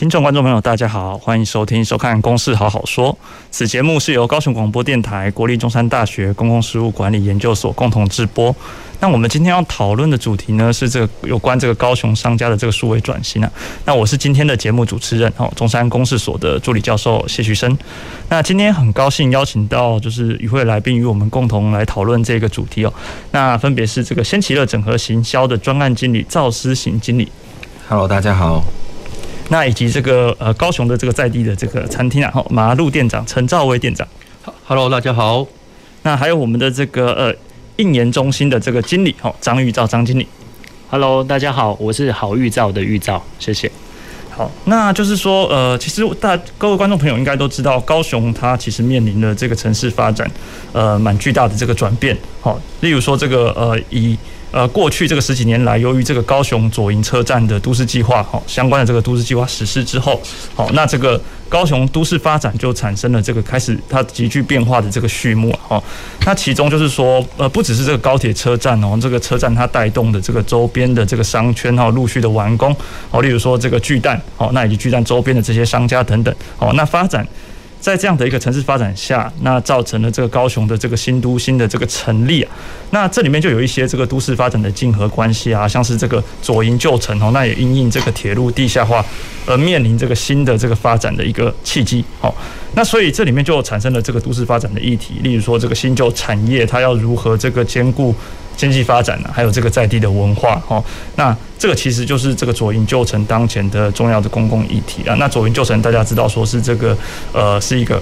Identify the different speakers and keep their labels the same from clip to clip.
Speaker 1: 听众、观众朋友，大家好，欢迎收听、收看《公事好好说》。此节目是由高雄广播电台、国立中山大学公共事务管理研究所共同制播。那我们今天要讨论的主题呢，是这个有关这个高雄商家的这个数位转型啊。那我是今天的节目主持人哦，中山公事所的助理教授谢旭升。那今天很高兴邀请到就是与会来宾与我们共同来讨论这个主题哦。那分别是这个先奇乐整合行销的专案经理赵思行经理。
Speaker 2: Hello，大家好。
Speaker 1: 那以及这个呃高雄的这个在地的这个餐厅啊，哈马路店长陈兆威店长
Speaker 3: ，Hello，大家好。
Speaker 1: 那还有我们的这个呃应研中心的这个经理哈张玉照张经理
Speaker 4: ，Hello，大家好，我是好玉照的玉照，谢谢。
Speaker 1: 好，那就是说呃，其实大各位观众朋友应该都知道，高雄它其实面临了这个城市发展呃蛮巨大的这个转变，好，例如说这个呃以。呃，过去这个十几年来，由于这个高雄左营车站的都市计划，哈，相关的这个都市计划实施之后，好，那这个高雄都市发展就产生了这个开始它急剧变化的这个序幕，哈，那其中就是说，呃，不只是这个高铁车站哦，这个车站它带动的这个周边的这个商圈哈，陆续的完工，好，例如说这个巨蛋，好，那以及巨蛋周边的这些商家等等，好，那发展。在这样的一个城市发展下，那造成了这个高雄的这个新都新的这个成立啊，那这里面就有一些这个都市发展的竞合关系啊，像是这个左营旧城哦，那也因应这个铁路地下化而面临这个新的这个发展的一个契机哦，那所以这里面就产生了这个都市发展的议题，例如说这个新旧产业它要如何这个兼顾。经济发展呢，还有这个在地的文化，哈，那这个其实就是这个左营旧城当前的重要的公共议题啊。那左营旧城大家知道说是这个呃是一个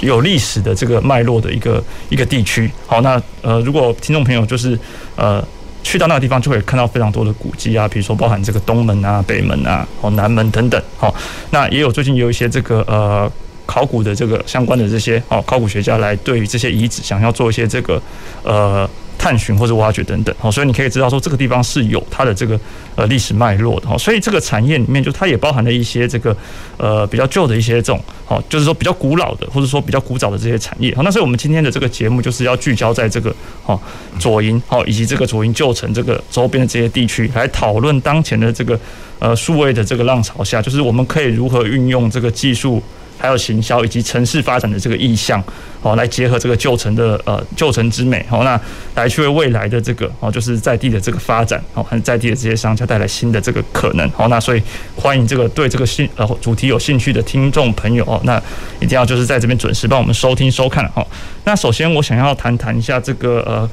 Speaker 1: 有历史的这个脉络的一个一个地区。好，那呃如果听众朋友就是呃去到那个地方，就会看到非常多的古迹啊，比如说包含这个东门啊、北门啊、哦南门等等。好，那也有最近有一些这个呃考古的这个相关的这些哦考古学家来对于这些遗址想要做一些这个呃。探寻或者挖掘等等，好，所以你可以知道说这个地方是有它的这个呃历史脉络的哈，所以这个产业里面就它也包含了一些这个呃比较旧的一些这种好，就是说比较古老的或者说比较古早的这些产业好，那所以我们今天的这个节目就是要聚焦在这个好左营好以及这个左营旧城这个周边的这些地区来讨论当前的这个呃数位的这个浪潮下，就是我们可以如何运用这个技术。还有行销以及城市发展的这个意向，哦，来结合这个旧城的呃旧城之美，哦，那来去为未来的这个哦，就是在地的这个发展，哦，和在地的这些商家带来新的这个可能，哦，那所以欢迎这个对这个兴呃主题有兴趣的听众朋友哦，那一定要就是在这边准时帮我们收听收看，哦，那首先我想要谈谈一下这个呃。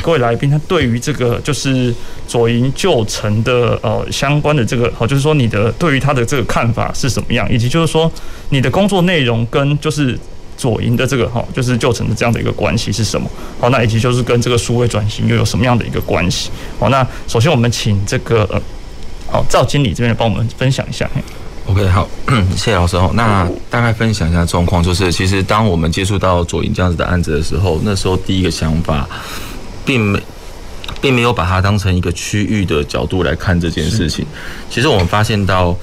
Speaker 1: 各位来宾，他对于这个就是左营旧城的呃相关的这个，好，就是说你的对于他的这个看法是什么样，以及就是说你的工作内容跟就是左营的这个哈，就是旧城的这样的一个关系是什么？好，那以及就是跟这个数位转型又有什么样的一个关系？好，那首先我们请这个呃，好赵经理这边帮我们分享一下。
Speaker 2: OK，好，谢谢老师哦。那大概分享一下状况，就是其实当我们接触到左营这样子的案子的时候，那时候第一个想法。并没，并没有把它当成一个区域的角度来看这件事情。其实我们发现到，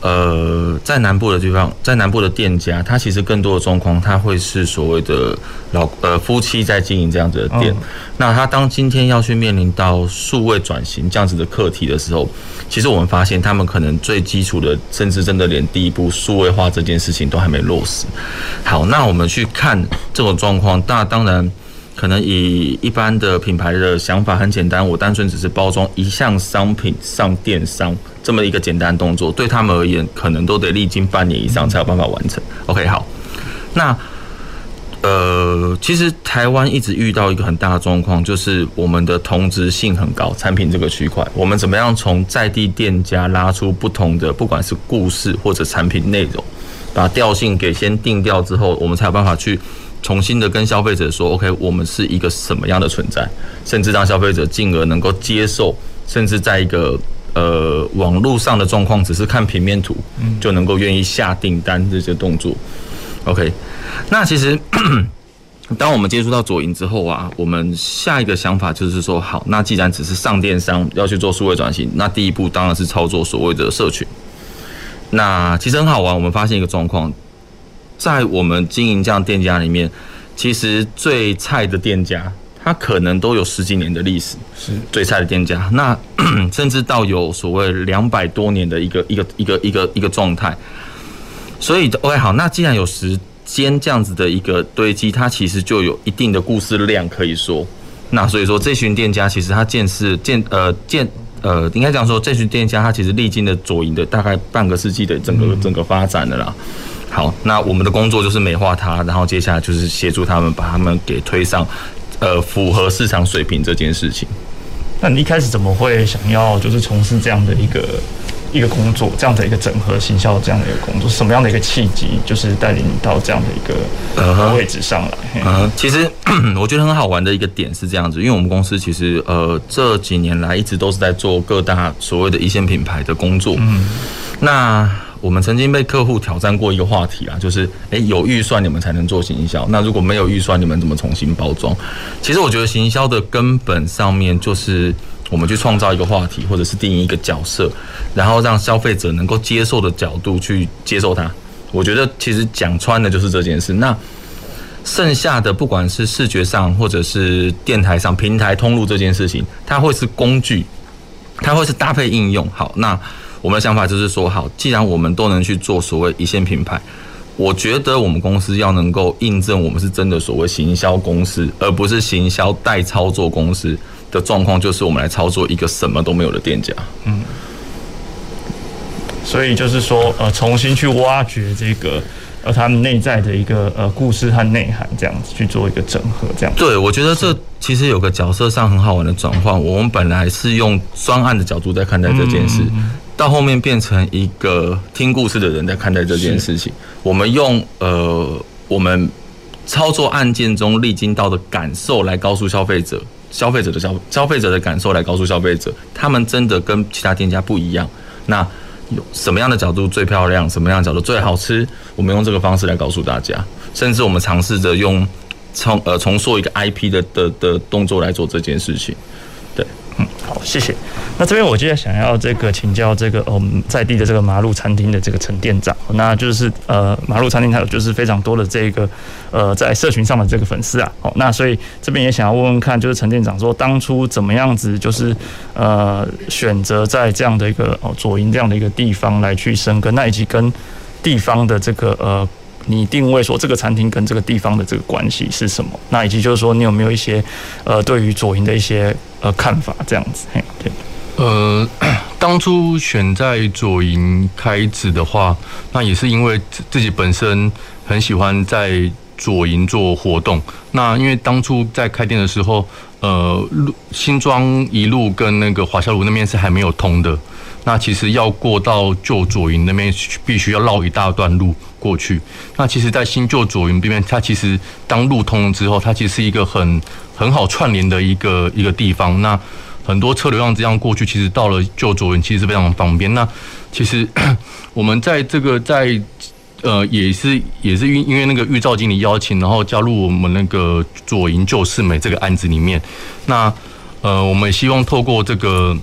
Speaker 2: 呃，在南部的地方，在南部的店家，它其实更多的状况，它会是所谓的老呃夫妻在经营这样子的店。那他当今天要去面临到数位转型这样子的课题的时候，其实我们发现他们可能最基础的，甚至真的连第一步数位化这件事情都还没落实。好，那我们去看这种状况，那当然。可能以一般的品牌的想法很简单，我单纯只是包装一项商品上电商这么一个简单动作，对他们而言，可能都得历经半年以上才有办法完成。OK，好，那呃，其实台湾一直遇到一个很大的状况，就是我们的同质性很高，产品这个区块，我们怎么样从在地店家拉出不同的，不管是故事或者产品内容，把调性给先定掉之后，我们才有办法去。重新的跟消费者说，OK，我们是一个什么样的存在，甚至让消费者进而能够接受，甚至在一个呃网络上的状况，只是看平面图就能够愿意下订单这些动作。OK，那其实 当我们接触到左营之后啊，我们下一个想法就是说，好，那既然只是上电商要去做数位转型，那第一步当然是操作所谓的社群。那其实很好玩，我们发现一个状况，在我们经营这样店家里面，其实最菜的店家。他可能都有十几年的历史，是最菜的店家。那 甚至到有所谓两百多年的一个一个一个一个一个状态。所以，OK，好，那既然有时间这样子的一个堆积，它其实就有一定的故事量可以说。那所以说，这群店家其实他见识见呃见呃，应该这样说，这群店家他其实历经了左营的大概半个世纪的整个整个发展的啦。好，那我们的工作就是美化它，然后接下来就是协助他们把他们给推上。呃，符合市场水平这件事情。
Speaker 1: 那你一开始怎么会想要就是从事这样的一个一个工作，这样的一个整合行销这样的一个工作？什么样的一个契机，就是带领你到这样的一个位置上来？嗯、uh -huh. uh -huh.，其实
Speaker 2: 我觉得很好玩的一个点是这样子，因为我们公司其实呃这几年来一直都是在做各大所谓的一线品牌的工作。嗯，那。我们曾经被客户挑战过一个话题啊，就是诶，有预算你们才能做行销，那如果没有预算，你们怎么重新包装？其实我觉得行销的根本上面就是我们去创造一个话题，或者是定义一个角色，然后让消费者能够接受的角度去接受它。我觉得其实讲穿的就是这件事。那剩下的不管是视觉上，或者是电台上平台通路这件事情，它会是工具，它会是搭配应用。好，那。我们的想法就是说，好，既然我们都能去做所谓一线品牌，我觉得我们公司要能够印证我们是真的所谓行销公司，而不是行销代操作公司的状况，就是我们来操作一个什么都没有的店家。嗯，
Speaker 1: 所以就是说，呃，重新去挖掘这个。而他们内在的一个呃故事和内涵，这样子去做一个整合，这样子。
Speaker 2: 对，我觉得这其实有个角色上很好玩的转换。我们本来是用专案的角度在看待这件事，到后面变成一个听故事的人在看待这件事情。我们用呃我们操作案件中历经到的感受来告诉消费者，消费者的消消费者的感受来告诉消费者，他们真的跟其他店家不一样。那。有什么样的角度最漂亮？什么样的角度最好吃？我们用这个方式来告诉大家，甚至我们尝试着用重呃重塑一个 IP 的的的动作来做这件事情。
Speaker 1: 嗯，好，谢谢。那这边我接着想要这个请教这个我们在地的这个马路餐厅的这个陈店长，那就是呃马路餐厅它有就是非常多的这个呃在社群上的这个粉丝啊，好，那所以这边也想要问问看，就是陈店长说当初怎么样子就是呃选择在这样的一个哦左营这样的一个地方来去生根，那以及跟地方的这个呃。你定位说这个餐厅跟这个地方的这个关系是什么？那以及就是说你有没有一些呃对于左营的一些呃看法这样子？嘿，对。
Speaker 5: 呃，当初选在左营开始的话，那也是因为自己本身很喜欢在左营做活动。那因为当初在开店的时候，呃，新庄一路跟那个华夏路那边是还没有通的。那其实要过到旧左营那边，必须要绕一大段路过去。那其实，在新旧左营这边，它其实当路通了之后，它其实是一个很很好串联的一个一个地方。那很多车流量这样过去，其实到了旧左营，其实是非常方便。那其实 我们在这个在呃，也是也是因因为那个玉照经理邀请，然后加入我们那个左营旧世美这个案子里面。那呃，我们也希望透过这个。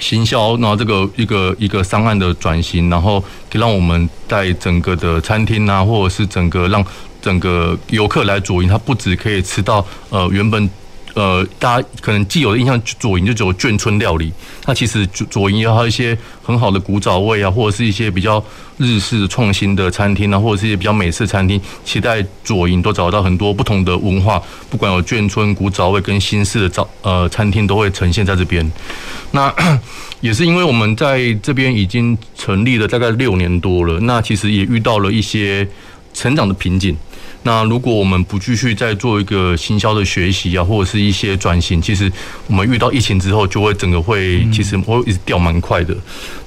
Speaker 5: 行销，然后这个一个一个商案的转型，然后可以让我们在整个的餐厅啊，或者是整个让整个游客来主营，他不止可以吃到呃原本。呃，大家可能既有的印象，左营就只有眷村料理。那其实左左营也有一些很好的古早味啊，或者是一些比较日式创新的餐厅啊，或者是一些比较美式餐厅。期待左营都找到很多不同的文化，不管有眷村古早味跟新式的早呃餐厅，都会呈现在这边。那 也是因为我们在这边已经成立了大概六年多了，那其实也遇到了一些成长的瓶颈。那如果我们不继续再做一个行销的学习啊，或者是一些转型，其实我们遇到疫情之后，就会整个会其实会一直掉蛮快的。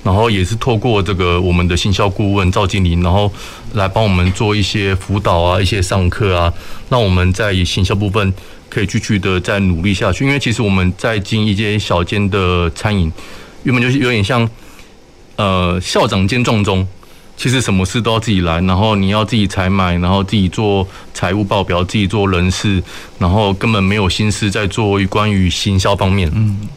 Speaker 5: 然后也是透过这个我们的行销顾问赵经理，然后来帮我们做一些辅导啊，一些上课啊，让我们在行销部分可以继续的再努力下去。因为其实我们在经营一间小间的餐饮，原本就是有点像呃校长兼撞钟，其实什么事都要自己来，然后你要自己采买，然后自己做财务报表，自己做人事，然后根本没有心思在做关于行销方面。嗯，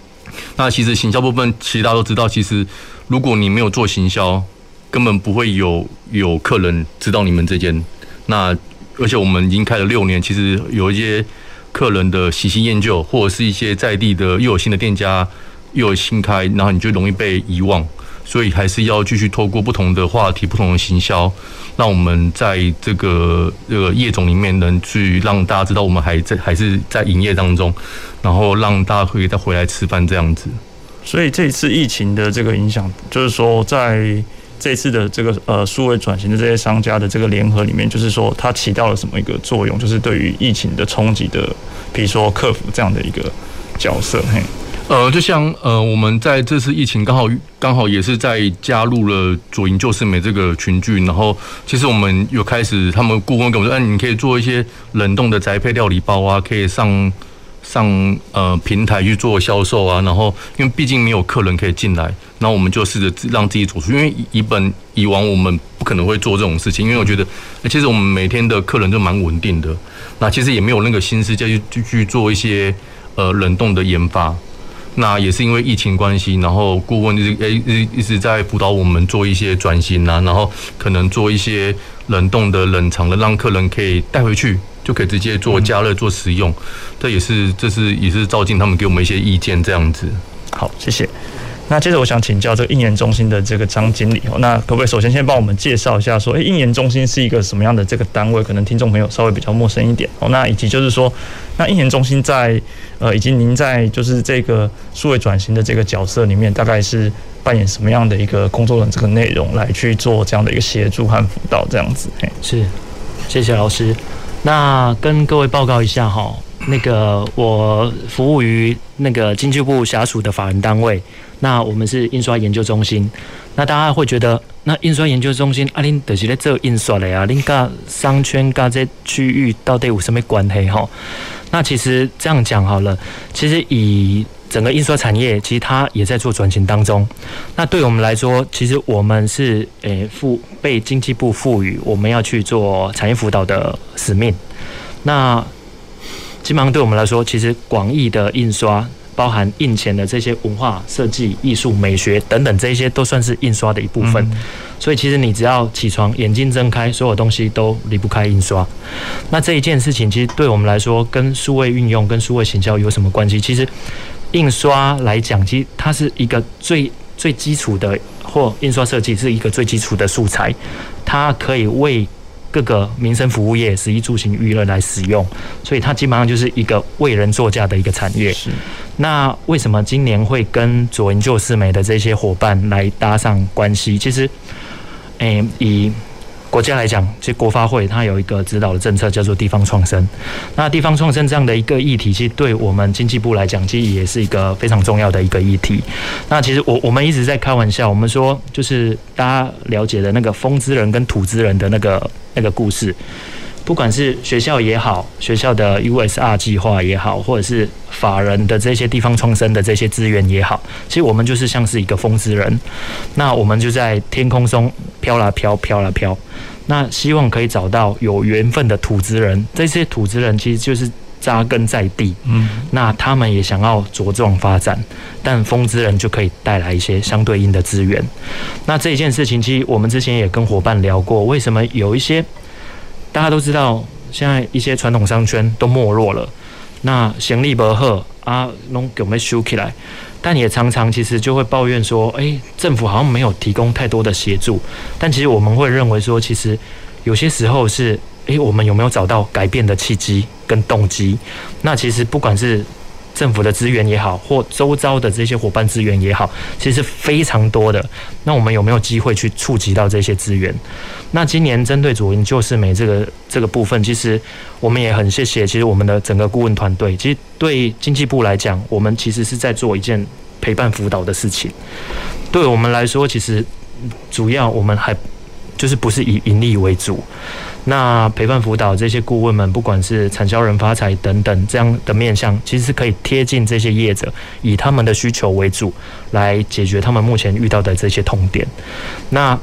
Speaker 5: 那其实行销部分，其实大家都知道，其实如果你没有做行销，根本不会有有客人知道你们这间。那而且我们已经开了六年，其实有一些客人的喜新厌旧，或者是一些在地的又有新的店家又有新开，然后你就容易被遗忘。所以还是要继续透过不同的话题、不同的行销，让我们在这个这个业种里面能去让大家知道我们还在还是在营业当中，然后让大家可以再回来吃饭这样子。
Speaker 1: 所以这一次疫情的这个影响，就是说在这次的这个呃数位转型的这些商家的这个联合里面，就是说它起到了什么一个作用？就是对于疫情的冲击的，比如说克服这样的一个角色，嘿。
Speaker 5: 呃，就像呃，我们在这次疫情刚好刚好也是在加入了左营旧世美这个群聚，然后其实我们有开始，他们顾问跟我说，哎，你可以做一些冷冻的宅配料理包啊，可以上上呃平台去做销售啊，然后因为毕竟没有客人可以进来，那我们就试着让自己走出，因为以本以往我们不可能会做这种事情，因为我觉得其实我们每天的客人都蛮稳定的，那其实也没有那个心思再去去去做一些呃冷冻的研发。那也是因为疫情关系，然后顾问就是诶一一直在辅导我们做一些转型啊，然后可能做一些冷冻的、冷藏的，让客人可以带回去，就可以直接做加热、做食用。这也是这是也是赵静他们给我们一些意见这样子。
Speaker 1: 好，谢谢。那接着我想请教这个印研中心的这个张经理哦，那可不可以首先先帮我们介绍一下，说，诶，印研中心是一个什么样的这个单位？可能听众朋友稍微比较陌生一点哦。那以及就是说，那印研中心在呃，以及您在就是这个数位转型的这个角色里面，大概是扮演什么样的一个工作的这个内容来去做这样的一个协助和辅导这样子？嘿，
Speaker 4: 是，谢谢老师。那跟各位报告一下哈，那个我服务于那个经济部辖属的法人单位。那我们是印刷研究中心，那大家会觉得，那印刷研究中心啊，恁就是在做印刷的呀，恁跟商圈跟这区域到底有什么关系哈？那其实这样讲好了，其实以整个印刷产业，其实它也在做转型当中。那对我们来说，其实我们是诶赋被经济部赋予我们要去做产业辅导的使命。那基本上对我们来说，其实广义的印刷。包含印前的这些文化、设计、艺术、美学等等，这些都算是印刷的一部分。所以，其实你只要起床，眼睛睁开，所有东西都离不开印刷。那这一件事情，其实对我们来说，跟数位运用、跟数位行销有什么关系？其实，印刷来讲，其实它是一个最最基础的，或印刷设计是一个最基础的素材，它可以为。各个民生服务业、食衣住行娱乐来使用，所以它基本上就是一个为人作嫁的一个产业。是。那为什么今年会跟左营旧市美的这些伙伴来搭上关系？其实，诶、欸，以国家来讲，其实国发会它有一个指导的政策叫做地方创生。那地方创生这样的一个议题，其实对我们经济部来讲，其实也是一个非常重要的一个议题。那其实我我们一直在开玩笑，我们说就是大家了解的那个风之人跟土之人的那个那个故事，不管是学校也好，学校的 USR 计划也好，或者是法人的这些地方创生的这些资源也好，其实我们就是像是一个风之人，那我们就在天空中飘啦飘，飘啦飘。那希望可以找到有缘分的土资人，这些土资人其实就是扎根在地，嗯，那他们也想要茁壮发展，但风之人就可以带来一些相对应的资源。那这一件事情，其实我们之前也跟伙伴聊过，为什么有一些大家都知道，现在一些传统商圈都没落了，那行李不贺啊，拢给我们修起来。但也常常其实就会抱怨说，诶，政府好像没有提供太多的协助。但其实我们会认为说，其实有些时候是，诶，我们有没有找到改变的契机跟动机？那其实不管是。政府的资源也好，或周遭的这些伙伴资源也好，其实是非常多的。那我们有没有机会去触及到这些资源？那今年针对主营就是美这个这个部分，其实我们也很谢谢，其实我们的整个顾问团队，其实对经济部来讲，我们其实是在做一件陪伴辅导的事情。对我们来说，其实主要我们还就是不是以盈利为主。那陪伴辅导这些顾问们，不管是产销人发财等等这样的面向，其实是可以贴近这些业者，以他们的需求为主，来解决他们目前遇到的这些痛点。那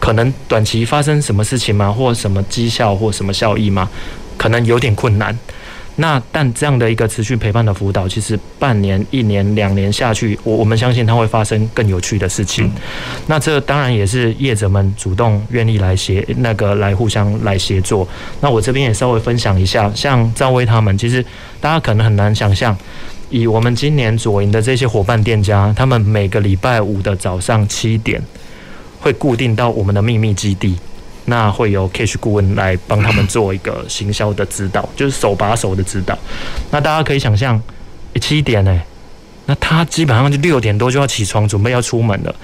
Speaker 4: 可能短期发生什么事情吗？或什么绩效或什么效益吗？可能有点困难。那但这样的一个持续陪伴的辅导，其实半年、一年、两年下去，我我们相信它会发生更有趣的事情。那这当然也是业者们主动愿意来协那个来互相来协作。那我这边也稍微分享一下，像赵薇他们，其实大家可能很难想象，以我们今年左营的这些伙伴店家，他们每个礼拜五的早上七点会固定到我们的秘密基地。那会有 Cash 顾问来帮他们做一个行销的指导，就是手把手的指导。那大家可以想象，七点呢，那他基本上就六点多就要起床，准备要出门了。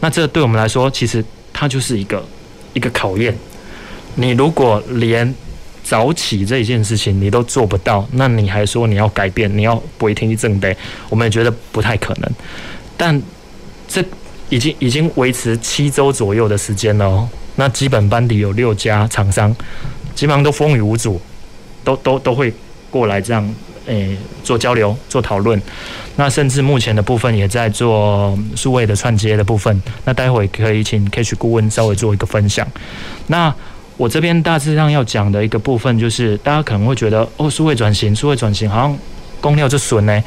Speaker 4: 那这对我们来说，其实它就是一个一个考验。你如果连早起这一件事情你都做不到，那你还说你要改变，你要不会听正的，我们也觉得不太可能。但这已经已经维持七周左右的时间了哦。那基本班底有六家厂商，基本上都风雨无阻，都都都会过来这样，诶、做交流、做讨论。那甚至目前的部分也在做数位的串接的部分。那待会可以请 Cash 顾问稍微做一个分享。那我这边大致上要讲的一个部分，就是大家可能会觉得，哦，数位转型，数位转型好像工料就损呢，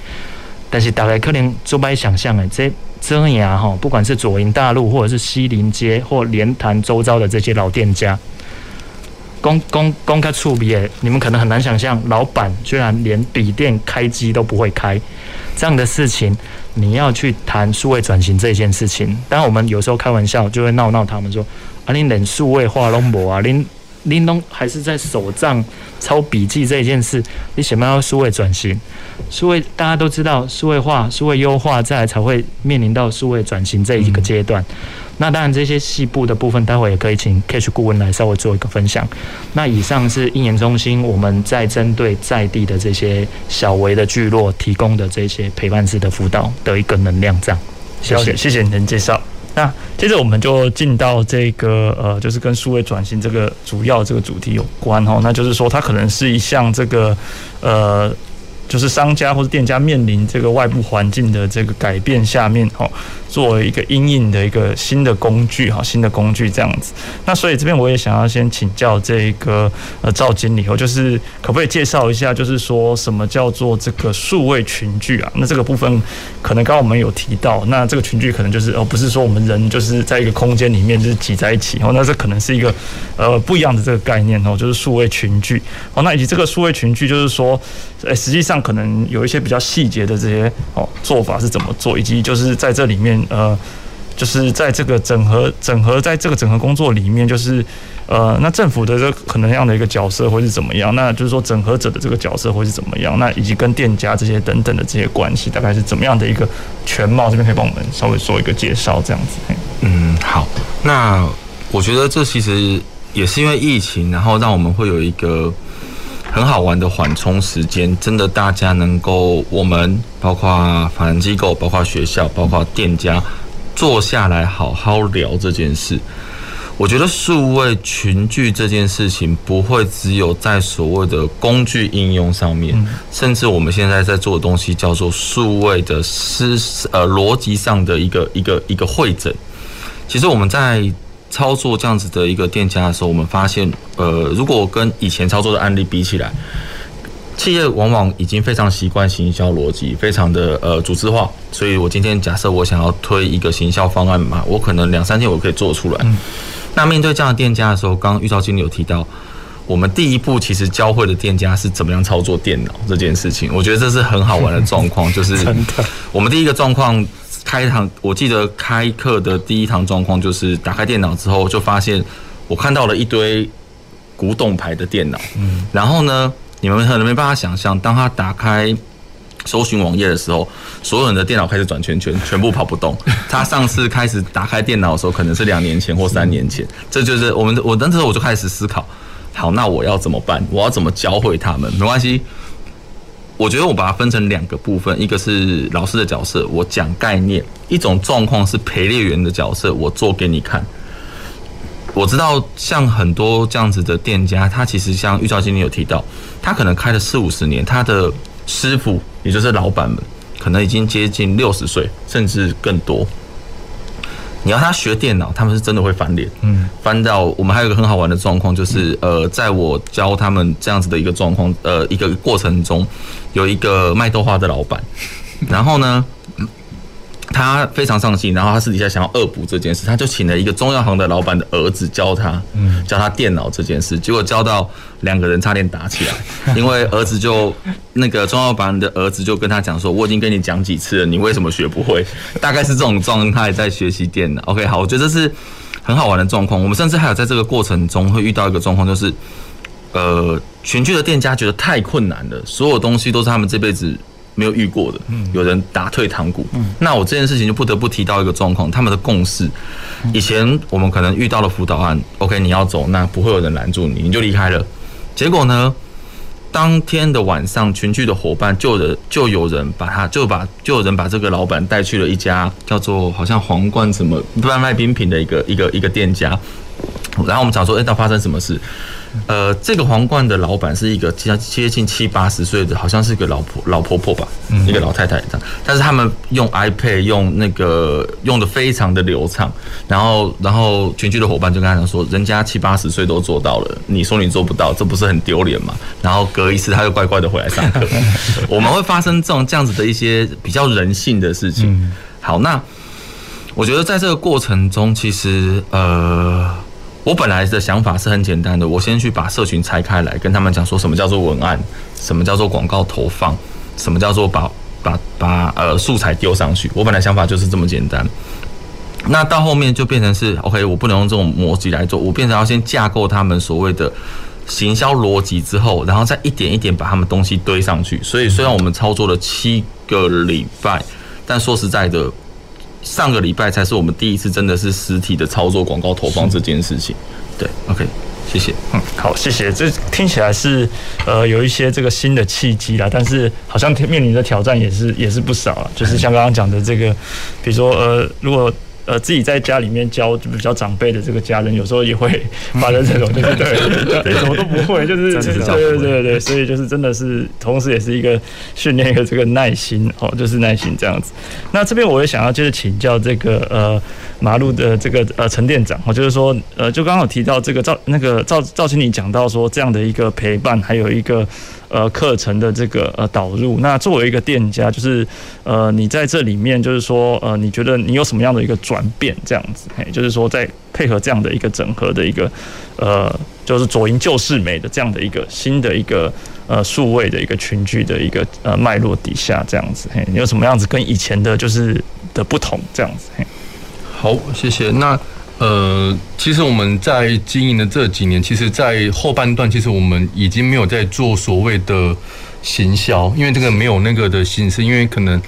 Speaker 4: 但是大概可能做不想象诶，这。遮牙哈，不管是左营大路，或者是西林街或莲潭周遭的这些老店家，公公公开处别，你们可能很难想象，老板居然连笔电开机都不会开，这样的事情，你要去谈数位转型这件事情，当然我们有时候开玩笑就会闹闹他们说，啊，你连数位化都没啊，你你都还是在手账抄笔记这件事，你想不想要数位转型？数位大家都知道，数位化、数位优化，再来才会面临到数位转型这一个阶段。那当然，这些细部的部分，待会也可以请 Cash 顾问来稍微做一个分享。那以上是应研中心我们在针对在地的这些小微的聚落提供的这些陪伴式的辅导的一个能量帐。谢谢，谢谢您的介绍。那接着我们就进到这个呃，就是跟数位转型这个主要这个主题有关哦。那就是说，它可能是一项这个呃。就是商家或者店家面临这个外部环境的这个改变下面，哦，作为一个阴影的一个新的工具，哈，新的工具这样子。那所以这边我也想要先请教这个呃赵经理，哦，就是可不可以介绍一下，就是说什么叫做这个数位群聚啊？那这个部分可能刚刚我们有提到，那这个群聚可能就是哦，不是说我们人就是在一个空间里面就是挤在一起，哦，那这可能是一个呃不一样的这个概念哦，就是数位群聚。哦，那以及这个数位群聚，就是说，呃，实际上。可能有一些比较细节的这些哦做法是怎么做，以及就是在这里面呃，就是在这个整合整合在这个整合工作里面，就是呃，那政府的这可能样的一个角色会是怎么样？那就是说整合者的这个角色会是怎么样？那以及跟店家这些等等的这些关系，大概是怎么样的一个全貌？这边可以帮我们稍微做一个介绍，这样子。
Speaker 2: 嗯，好。那我觉得这其实也是因为疫情，然后让我们会有一个。很好玩的缓冲时间，真的大家能够，我们包括法人机构、包括学校、包括店家，坐下来好好聊这件事。我觉得数位群聚这件事情不会只有在所谓的工具应用上面，甚至我们现在在做的东西叫做数位的思呃逻辑上的一个一个一个会诊。其实我们在。操作这样子的一个店家的时候，我们发现，呃，如果跟以前操作的案例比起来，企业往往已经非常习惯行销逻辑，非常的呃组织化。所以我今天假设我想要推一个行销方案嘛，我可能两三天我可以做出来。那面对这样的店家的时候，刚刚玉兆经理有提到，我们第一步其实教会的店家是怎么样操作电脑这件事情，我觉得这是很好玩的状况，就是我们第一个状况。开堂，我记得开课的第一堂状况就是打开电脑之后，就发现我看到了一堆古董牌的电脑。嗯，然后呢，你们可能没办法想象，当他打开搜寻网页的时候，所有人的电脑开始转圈圈，全部跑不动。他上次开始打开电脑的时候，可能是两年前或三年前。这就是我们，我那时候我就开始思考，好，那我要怎么办？我要怎么教会他们？没关系。我觉得我把它分成两个部分，一个是老师的角色，我讲概念；一种状况是陪练员的角色，我做给你看。我知道像很多这样子的店家，他其实像玉兆经理有提到，他可能开了四五十年，他的师傅也就是老板们，可能已经接近六十岁，甚至更多。你要他学电脑，他们是真的会翻脸，嗯，翻到我们还有一个很好玩的状况，就是呃，在我教他们这样子的一个状况，呃，一个过程中，有一个卖豆花的老板，然后呢。他非常上心，然后他私底下想要恶补这件事，他就请了一个中药行的老板的儿子教他，教他电脑这件事，结果教到两个人差点打起来，因为儿子就那个中药行的儿子就跟他讲说，我已经跟你讲几次了，你为什么学不会？大概是这种状态在学习电脑。OK，好，我觉得这是很好玩的状况。我们甚至还有在这个过程中会遇到一个状况，就是呃，全剧的店家觉得太困难了，所有东西都是他们这辈子。没有遇过的，有人打退堂鼓。那我这件事情就不得不提到一个状况，他们的共识。以前我们可能遇到了辅导案，OK，你要走，那不会有人拦住你，你就离开了。结果呢，当天的晚上，群聚的伙伴就有人就有人把他就把就有人把这个老板带去了一家叫做好像皇冠什么不然卖冰品的一个一个一个店家。然后我们想说，哎，那发生什么事？呃，这个皇冠的老板是一个接接近七八十岁的，好像是一个老婆老婆婆吧，一个老太太这样。但是他们用 iPad 用那个用的非常的流畅，然后然后群聚的伙伴就跟他讲说，人家七八十岁都做到了，你说你做不到，这不是很丢脸吗？然后隔一次他又乖乖的回来上课。我们会发生这种这样子的一些比较人性的事情。好，那我觉得在这个过程中，其实呃。我本来的想法是很简单的，我先去把社群拆开来，跟他们讲说什么叫做文案，什么叫做广告投放，什么叫做把把把呃素材丢上去。我本来想法就是这么简单。那到后面就变成是 OK，我不能用这种模拟来做，我变成要先架构他们所谓的行销逻辑之后，然后再一点一点把他们东西堆上去。所以虽然我们操作了七个礼拜，但说实在的。上个礼拜才是我们第一次真的是实体的操作广告投放这件事情，对，OK，谢谢，
Speaker 1: 嗯，好，谢谢，这听起来是呃有一些这个新的契机啦，但是好像面临的挑战也是也是不少啊，就是像刚刚讲的这个，比如说呃如果。呃，自己在家里面教就比较长辈的这个家人，有时候也会 发生这种，就是对，对，什么都不会，就是就是对对对对，所以就是真的是，同时也是一个训练一个这个耐心哦，就是耐心这样子。那这边我也想要就是请教这个呃马路的这个呃陈店长哦，就是说呃就刚刚有提到这个赵那个赵赵经理讲到说这样的一个陪伴，还有一个。呃，课程的这个呃导入，那作为一个店家，就是呃，你在这里面，就是说呃，你觉得你有什么样的一个转变？这样子，嘿，就是说在配合这样的一个整合的一个呃，就是左营旧世美的这样的一个新的一个呃数位的一个群聚的一个呃脉络底下，这样子，嘿，你有什么样子跟以前的就是的不同？这样子，嘿，
Speaker 5: 好，谢谢。那。呃，其实我们在经营的这几年，其实，在后半段，其实我们已经没有在做所谓的行销，因为这个没有那个的心思，因为可能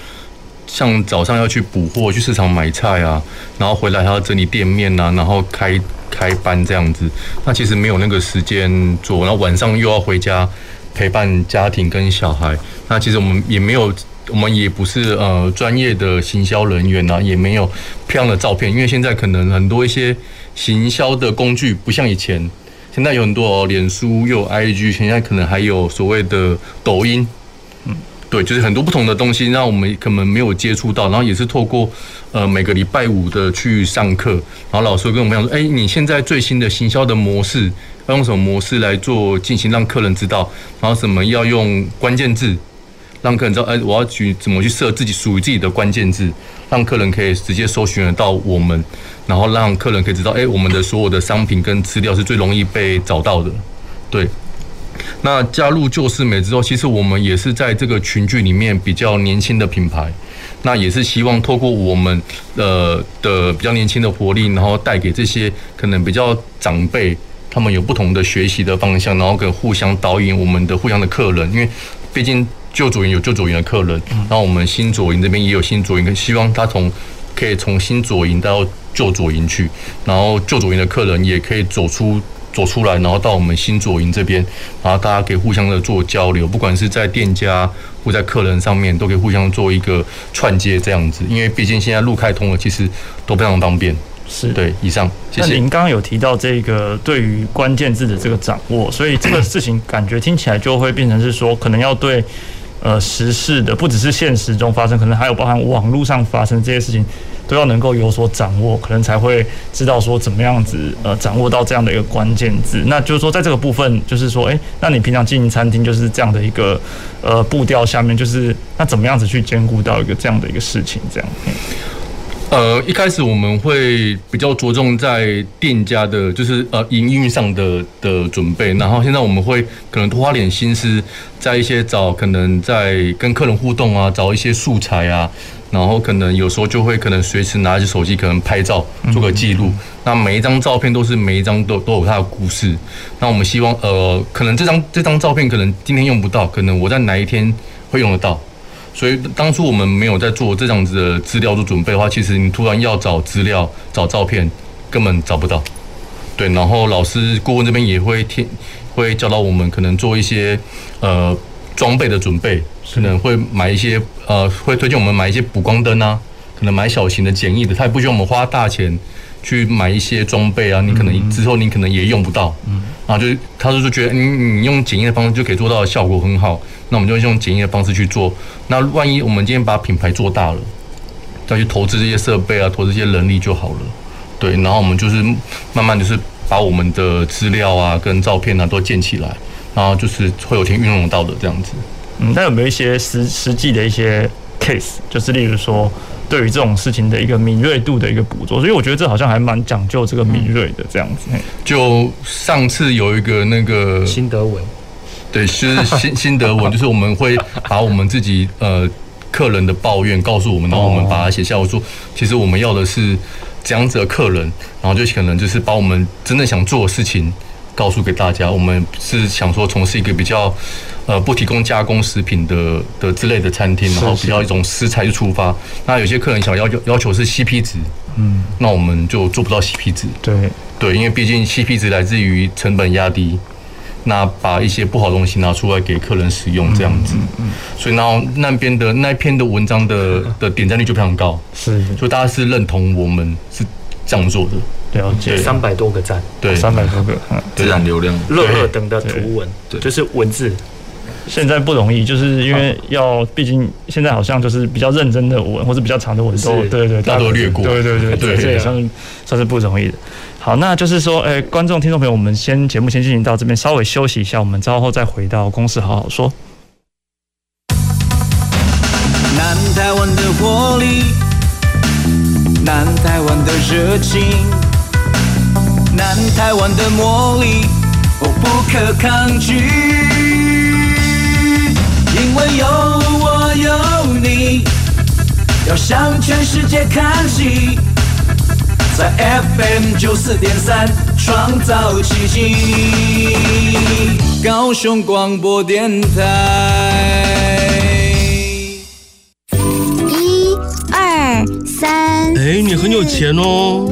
Speaker 5: 像早上要去补货、去市场买菜啊，然后回来还要整理店面啊，然后开开班这样子，那其实没有那个时间做，然后晚上又要回家陪伴家庭跟小孩，那其实我们也没有。我们也不是呃专业的行销人员呐，也没有漂亮的照片，因为现在可能很多一些行销的工具不像以前，现在有很多哦，脸书又有 IG，现在可能还有所谓的抖音，嗯，对，就是很多不同的东西，让我们可能没有接触到，然后也是透过呃每个礼拜五的去上课，然后老师跟我们讲说，哎，你现在最新的行销的模式要用什么模式来做进行，让客人知道，然后什么要用关键字。让客人知道，哎，我要去怎么去设自己属于自己的关键字，让客人可以直接搜寻得到我们，然后让客人可以知道，哎，我们的所有的商品跟资料是最容易被找到的。对，那加入旧世美之后，其实我们也是在这个群聚里面比较年轻的品牌，那也是希望透过我们呃的比较年轻的活力，然后带给这些可能比较长辈，他们有不同的学习的方向，然后跟互相导引我们的互相的客人，因为毕竟。旧左营有旧左营的客人，然后我们新左营这边也有新左营，希望他从可以从新左营到旧左营去，然后旧左营的客人也可以走出走出来，然后到我们新左营这边，然后大家可以互相的做交流，不管是在店家或在客人上面，都可以互相做一个串接这样子。因为毕竟现在路开通了，其实都非常方便。
Speaker 1: 是
Speaker 5: 对，以上谢谢。
Speaker 1: 那您刚刚有提到这个对于关键字的这个掌握，所以这个事情感觉听起来就会变成是说，可能要对呃时事的，不只是现实中发生，可能还有包含网络上发生这些事情，都要能够有所掌握，可能才会知道说怎么样子呃掌握到这样的一个关键字。那就是说，在这个部分，就是说，哎，那你平常经营餐厅就是这样的一个呃步调下面，就是那怎么样子去兼顾到一个这样的一个事情，这样。
Speaker 5: 呃，一开始我们会比较着重在店家的，就是呃营运上的的准备，然后现在我们会可能多花点心思，在一些找可能在跟客人互动啊，找一些素材啊，然后可能有时候就会可能随时拿起手机，可能拍照做个记录。那每一张照片都是每一张都都有它的故事。那我们希望呃，可能这张这张照片可能今天用不到，可能我在哪一天会用得到。所以当初我们没有在做这样子的资料做准备的话，其实你突然要找资料、找照片，根本找不到。对，然后老师顾问这边也会听，会教导我们可能做一些呃装备的准备，可能会买一些呃，会推荐我们买一些补光灯啊，可能买小型的简易的，他也不需要我们花大钱去买一些装备啊，你可能之后你可能也用不到。嗯，然后就他就是觉得你你用简易的方式就可以做到的效果很好。那我们就用简易的方式去做。那万一我们今天把品牌做大了，再去投资这些设备啊，投资这些人力就好了。对，然后我们就是慢慢就是把我们的资料啊、跟照片啊都建起来，然后就是会有天运用到的这样子。
Speaker 1: 嗯，那有没有一些实实际的一些 case，就是例如说对于这种事情的一个敏锐度的一个捕捉？所以我觉得这好像还蛮讲究这个敏锐的这样子。
Speaker 5: 就上次有一个那个
Speaker 4: 新德文。
Speaker 5: 对，是新新德文，就是我们会把我们自己呃客人的抱怨告诉我们，然后我们把它写下。我说，其实我们要的是这样子的客人，然后就可能就是把我们真正想做的事情告诉给大家。我们是想说从事一个比较呃不提供加工食品的的之类的餐厅，然后比较一种食材就出发。那有些客人想要要要求是 CP 值，嗯，那我们就做不到 CP 值。
Speaker 1: 对
Speaker 5: 对，因为毕竟 CP 值来自于成本压低。那把一些不好的东西拿出来给客人使用，这样子，所以然后那边的那篇的文章的的点赞率就非常高，
Speaker 1: 是，
Speaker 5: 所以大家是认同我们是这样做的，
Speaker 1: 了解，
Speaker 4: 三百多个赞，
Speaker 5: 对，
Speaker 1: 三百多个，
Speaker 2: 自然流量，
Speaker 4: 热热等的图文，对，就是文字，
Speaker 1: 现在不容易，就是因为要，毕竟现在好像就是比较认真的文或者比较长的文都，对对，
Speaker 5: 大多略过，
Speaker 1: 对对对对，这也算是算是不容易的。好，那就是说，哎、欸，观众、听众朋友，我们先节目先进行到这边，稍微休息一下，我们稍后再回到公司好好说。
Speaker 6: 南台湾的活力，南台湾的热情，南台湾的魔力，哦，不可抗拒，因为有我有你，要向全世界看齐。在 FM 九四点三创造奇迹，高雄广播电台。
Speaker 3: 一、二、三。
Speaker 7: 哎，你很有钱哦。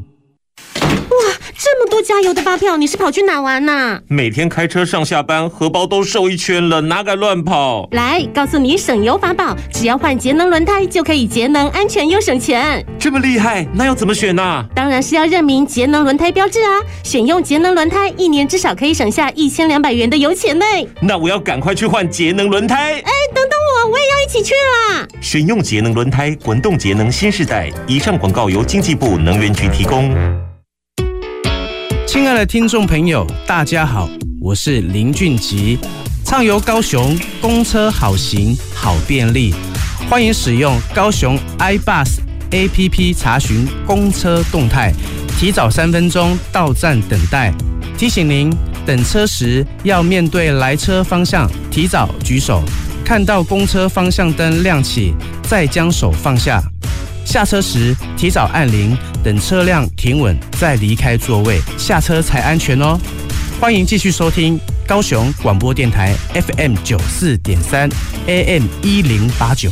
Speaker 8: 多加油的发票，你是跑去哪玩呐、啊？
Speaker 9: 每天开车上下班，荷包都瘦一圈了，哪敢乱跑？
Speaker 8: 来，告诉你省油法宝，只要换节能轮胎就可以节能、安全又省钱。
Speaker 9: 这么厉害，那要怎么选呢、啊？
Speaker 8: 当然是要认明节能轮胎标志啊！选用节能轮胎，一年至少可以省下一千两百元的油钱呢。
Speaker 9: 那我要赶快去换节能轮胎。
Speaker 8: 哎，等等我，我也要一起去啦！
Speaker 9: 选用节能轮胎，滚动节能新时代。以上广告由经济部能源局提供。
Speaker 10: 亲爱的听众朋友，大家好，我是林俊吉。畅游高雄，公车好行好便利，欢迎使用高雄 iBus APP 查询公车动态，提早三分钟到站等待。提醒您，等车时要面对来车方向，提早举手，看到公车方向灯亮起，再将手放下。下车时提早按铃，等车辆停稳再离开座位，下车才安全哦。欢迎继续收听。高雄广播电台 FM 九四点三，AM 一零八九。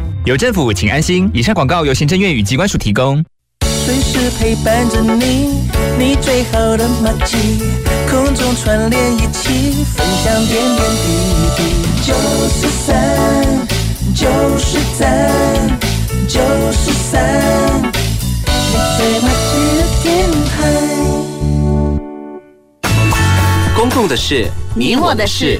Speaker 11: 有政府，请安心。以上广告由行政院与机关署提供。
Speaker 6: 随时陪伴着你，你最好的麻吉，空中串联一起，分享点点滴滴。九十三，九十三，九十三，你最麻吉的电台。
Speaker 12: 公共的事，你我的事。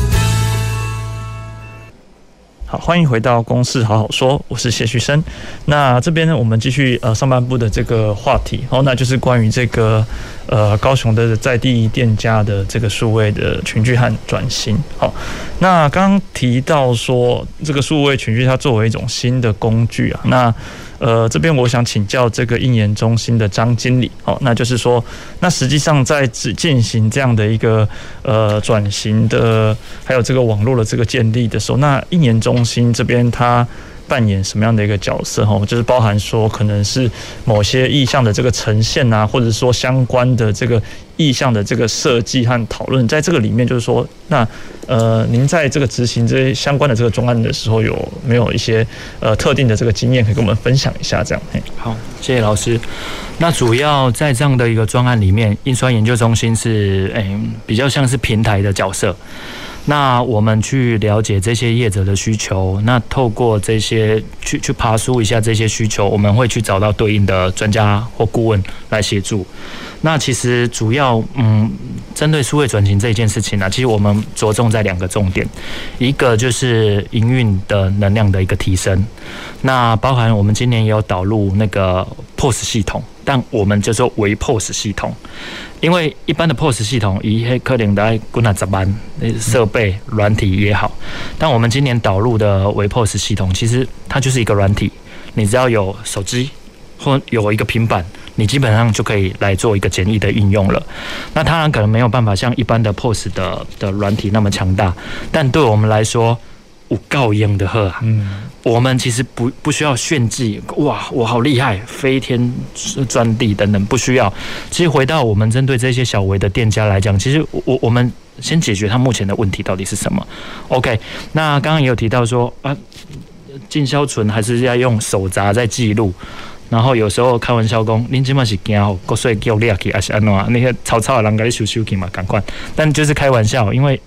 Speaker 1: 好，欢迎回到《公事好好说》，我是谢旭升。那这边呢，我们继续呃上半部的这个话题，哦，那就是关于这个呃高雄的在地店家的这个数位的群聚和转型。好，那刚提到说这个数位群聚它作为一种新的工具啊，那。呃，这边我想请教这个应研中心的张经理，好，那就是说，那实际上在只进行这样的一个呃转型的，还有这个网络的这个建立的时候，那应研中心这边它。扮演什么样的一个角色？哈，就是包含说，可能是某些意向的这个呈现啊，或者说相关的这个意向的这个设计和讨论，在这个里面，就是说，那呃，您在这个执行这些相关的这个专案的时候，有没有一些呃特定的这个经验可以跟我们分享一下？这样，
Speaker 4: 好，谢谢老师。那主要在这样的一个专案里面，印刷研究中心是诶、欸、比较像是平台的角色。那我们去了解这些业者的需求，那透过这些去去爬梳一下这些需求，我们会去找到对应的专家或顾问来协助。那其实主要嗯，针对数位转型这一件事情呢，其实我们着重在两个重点，一个就是营运的能量的一个提升，那包含我们今年也有导入那个 POS 系统，但我们叫做微 POS 系统。因为一般的 POS 系统，一些可能在国内值班，设备软体也好，但我们今年导入的微 POS 系统，其实它就是一个软体，你只要有手机或有一个平板，你基本上就可以来做一个简易的应用了。那当然可能没有办法像一般的 POS 的的软体那么强大，但对我们来说，有够用的喝啊！嗯，我们其实不不需要炫技，哇，我好厉害，飞天钻地等等，不需要。其实回到我们针对这些小微的店家来讲，其实我我们先解决他目前的问题到底是什么？OK，那刚刚也有提到说啊，进销存还是要用手札在记录，然后有时候开玩笑讲，您起码是惊吼国税给我列去，还是安怎？那些草草的人给你收收去嘛，赶快。但就是开玩笑，因为。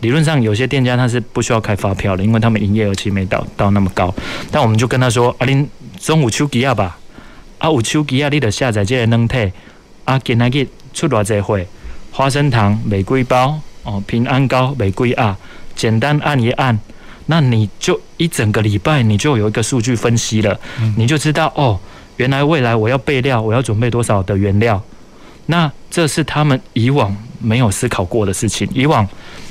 Speaker 4: 理论上，有些店家他是不需要开发票的，因为他们营业额其实没到到那么高。但我们就跟他说：“啊，恁中午手机啊吧，啊有手机啊，你得下载这个软体。啊，今仔日出偌济货，花生糖玫瑰包哦，平安糕玫瑰啊，简单按一按，那你就一整个礼拜你就有一个数据分析了，你就知道哦，原来未来我要备料，我要准备多少的原料。那这是他们以往没有思考过的事情，以往。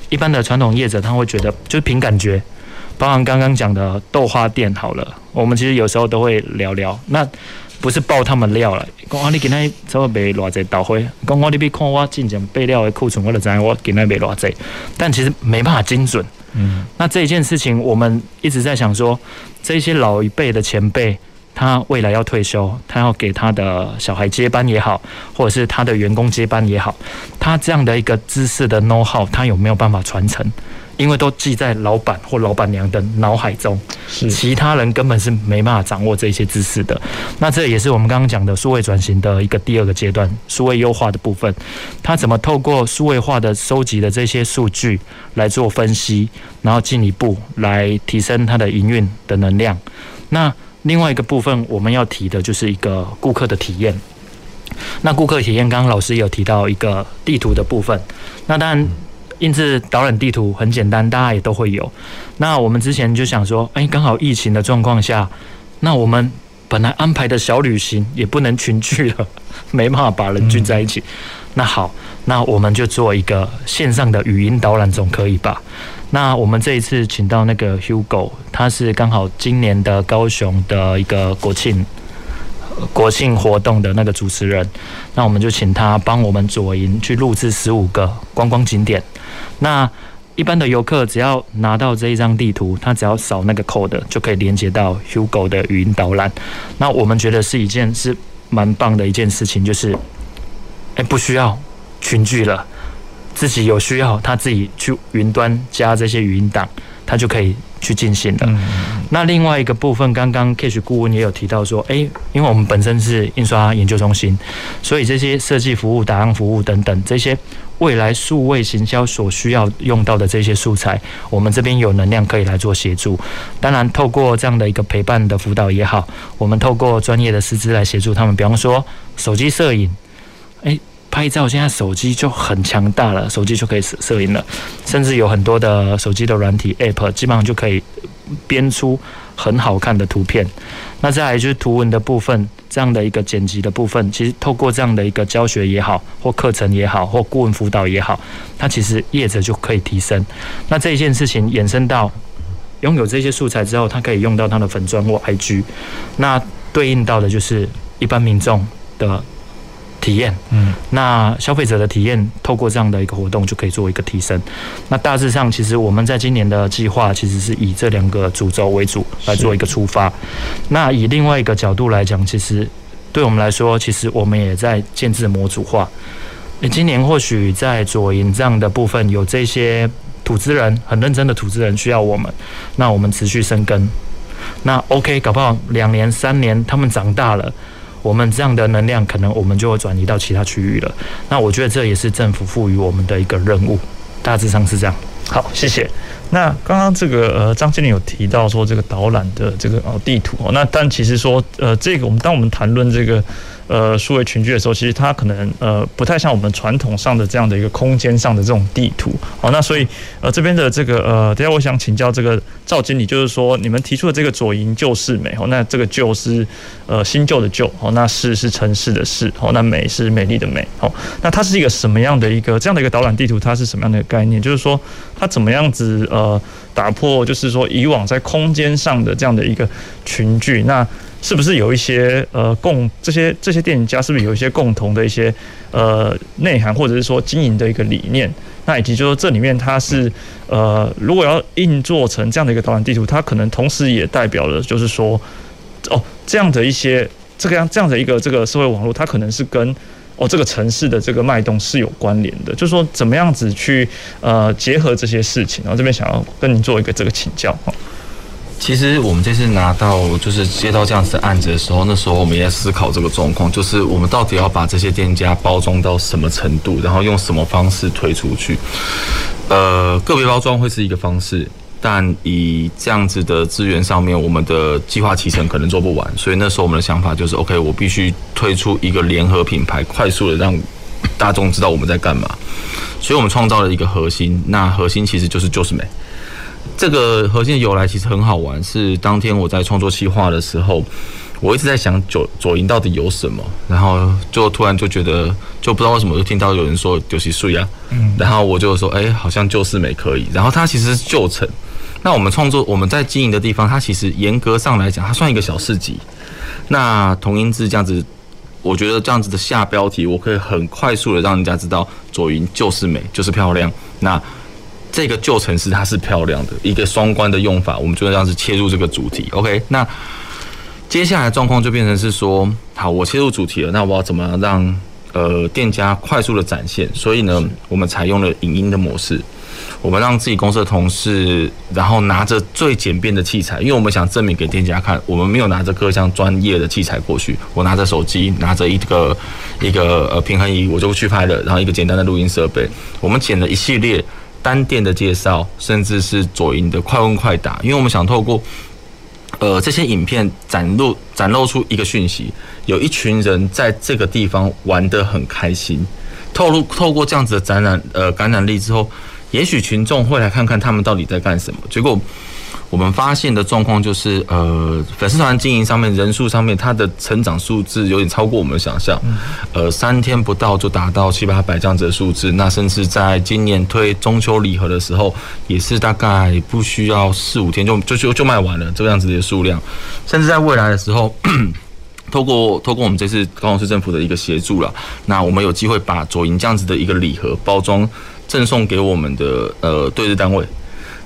Speaker 4: 一般的传统业者他会觉得就是凭感觉，包含刚刚讲的豆花店好了，我们其实有时候都会聊聊，那不是爆他们料了，讲啊你今天怎么卖偌济豆花，讲我你别看我进前备料的库存，我就知我今天卖偌济，但其实没办法精准。嗯，那这一件事情我们一直在想说，这些老一辈的前辈。他未来要退休，他要给他的小孩接班也好，或者是他的员工接班也好，他这样的一个知识的 know how，他有没有办法传承？因为都记在老板或老板娘的脑海中，是其他人根本是没办法掌握这些知识的。那这也是我们刚刚讲的数位转型的一个第二个阶段，数位优化的部分，他怎么透过数位化的收集的这些数据来做分析，然后进一步来提升它的营运的能量。那另外一个部分，我们要提的就是一个顾客的体验。那顾客体验，刚刚老师有提到一个地图的部分。那当然，印制导览地图很简单，大家也都会有。那我们之前就想说，哎，刚好疫情的状况下，那我们本来安排的小旅行也不能群聚了，没办法把人聚在一起。那好，那我们就做一个线上的语音导览，总可以吧？那我们这一次请到那个 Hugo，他是刚好今年的高雄的一个国庆国庆活动的那个主持人，那我们就请他帮我们左营去录制十五个观光景点。那一般的游客只要拿到这一张地图，他只要扫那个 code 就可以连接到 Hugo 的语音导览。那我们觉得是一件是蛮棒的一件事情，就是。哎，不需要群聚了，自己有需要，他自己去云端加这些语音档，他就可以去进行了。嗯、那另外一个部分，刚刚 Cash 顾问也有提到说，哎，因为我们本身是印刷研究中心，所以这些设计服务、档案服务等等这些未来数位行销所需要用到的这些素材，我们这边有能量可以来做协助。当然，透过这样的一个陪伴的辅导也好，我们透过专业的师资来协助他们，比方说手机摄影。哎，拍照现在手机就很强大了，手机就可以摄摄影了，甚至有很多的手机的软体 App，基本上就可以编出很好看的图片。那再来就是图文的部分，这样的一个剪辑的部分，其实透过这样的一个教学也好，或课程也好，或顾问辅导也好，它其实业者就可以提升。那这一件事情衍生到拥有这些素材之后，它可以用到它的粉砖或 IG，那对应到的就是一般民众的。体验，嗯，那消费者的体验，透过这样的一个活动就可以做一个提升。那大致上，其实我们在今年的计划，其实是以这两个主轴为主来做一个出发。那以另外一个角度来讲，其实对我们来说，其实我们也在建制模组化。诶，今年或许在左营这样的部分，有这些土资人很认真的土资人需要我们，那我们持续生根。那 OK，搞不好两年三年，他们长大了。我们这样的能量，可能我们就会转移到其他区域了。那我觉得这也是政府赋予我们的一个任务，大致上是这样。
Speaker 1: 好，谢谢。那刚刚这个呃，张经理有提到说这个导览的这个哦地图，那但其实说呃，这个我们当我们谈论这个。呃，数位群聚的时候，其实它可能呃不太像我们传统上的这样的一个空间上的这种地图。好，那所以呃这边的这个呃，等下我想请教这个赵经理，就是说你们提出的这个左营旧市美，哦，那这个旧是呃新旧的旧，哦，那市是城市的市，哦，那美是美丽的美，好，那它是一个什么样的一个这样的一个导览地图？它是什么样的概念？就是说它怎么样子呃打破，就是说以往在空间上的这样的一个群聚，那。是不是有一些呃共这些这些电影家是不是有一些共同的一些呃内涵，或者是说经营的一个理念？那以及就是说这里面它是呃如果要硬做成这样的一个导览地图，它可能同时也代表了就是说哦这样的一些这个样这样的一个这个社会网络，它可能是跟哦这个城市的这个脉动是有关联的。就是说怎么样子去呃结合这些事情？然后这边想要跟您做一个这个请教哈。
Speaker 2: 其实我们这次拿到就是接到这样子的案子的时候，那时候我们也在思考这个状况，就是我们到底要把这些店家包装到什么程度，然后用什么方式推出去。呃，个别包装会是一个方式，但以这样子的资源上面，我们的计划期程可能做不完，所以那时候我们的想法就是，OK，我必须推出一个联合品牌，快速的让大众知道我们在干嘛。所以我们创造了一个核心，那核心其实就是就是美。这个核心的由来其实很好玩，是当天我在创作企划的时候，我一直在想左左营到底有什么，然后就突然就觉得就不知道为什么就听到有人说就是水啊，嗯，然后我就说哎，好像旧市美可以，然后它其实是旧城，那我们创作我们在经营的地方，它其实严格上来讲，它算一个小市集，那同音字这样子，我觉得这样子的下标题，我可以很快速的让人家知道左云就是美，就是漂亮，那。这个旧城市它是漂亮的，一个双关的用法，我们就这样子切入这个主题。OK，那接下来状况就变成是说，好，我切入主题了，那我要怎么让呃店家快速的展现？所以呢，我们采用了影音的模式，我们让自己公司的同事，然后拿着最简便的器材，因为我们想证明给店家看，我们没有拿着各项专业的器材过去，我拿着手机，拿着一个一个呃平衡仪，我就去拍了，然后一个简单的录音设备，我们剪了一系列。单店的介绍，甚至是左营的快问快答，因为我们想透过，呃，这些影片展露展露出一个讯息，有一群人在这个地方玩得很开心，透露透过这样子的展览，呃，感染力之后，也许群众会来看看他们到底在干什么。结果我们发现的状况就是，呃，粉丝团经营上面人数上面，它的成长数字有点超过我们的想象，呃，三天不到就达到七八百这样子的数字，那甚至在今年推中秋礼盒的时候，也是大概不需要四五天就就就就卖完了这个样子的数量，甚至在未来的时候，透过透过我们这次高雄市政府的一个协助了，那我们有机会把左营这样子的一个礼盒包装赠送给我们的呃对日单位。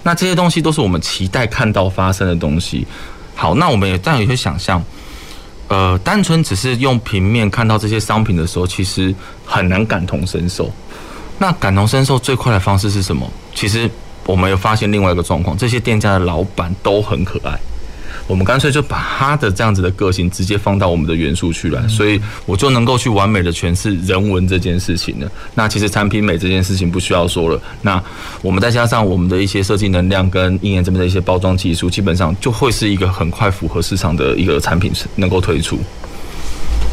Speaker 2: 那这些东西都是我们期待看到发生的东西。好，那我们也当然也会想象，呃，单纯只是用平面看到这些商品的时候，其实很难感同身受。那感同身受最快的方式是什么？其实我们有发现另外一个状况，这些店家的老板都很可爱。我们干脆就把他的这样子的个性直接放到我们的元素去来，所以我就能够去完美的诠释人文这件事情了。那其实产品美这件事情不需要说了。那我们再加上我们的一些设计能量跟应研这边的一些包装技术，基本上就会是一个很快符合市场的一个产品能够推出。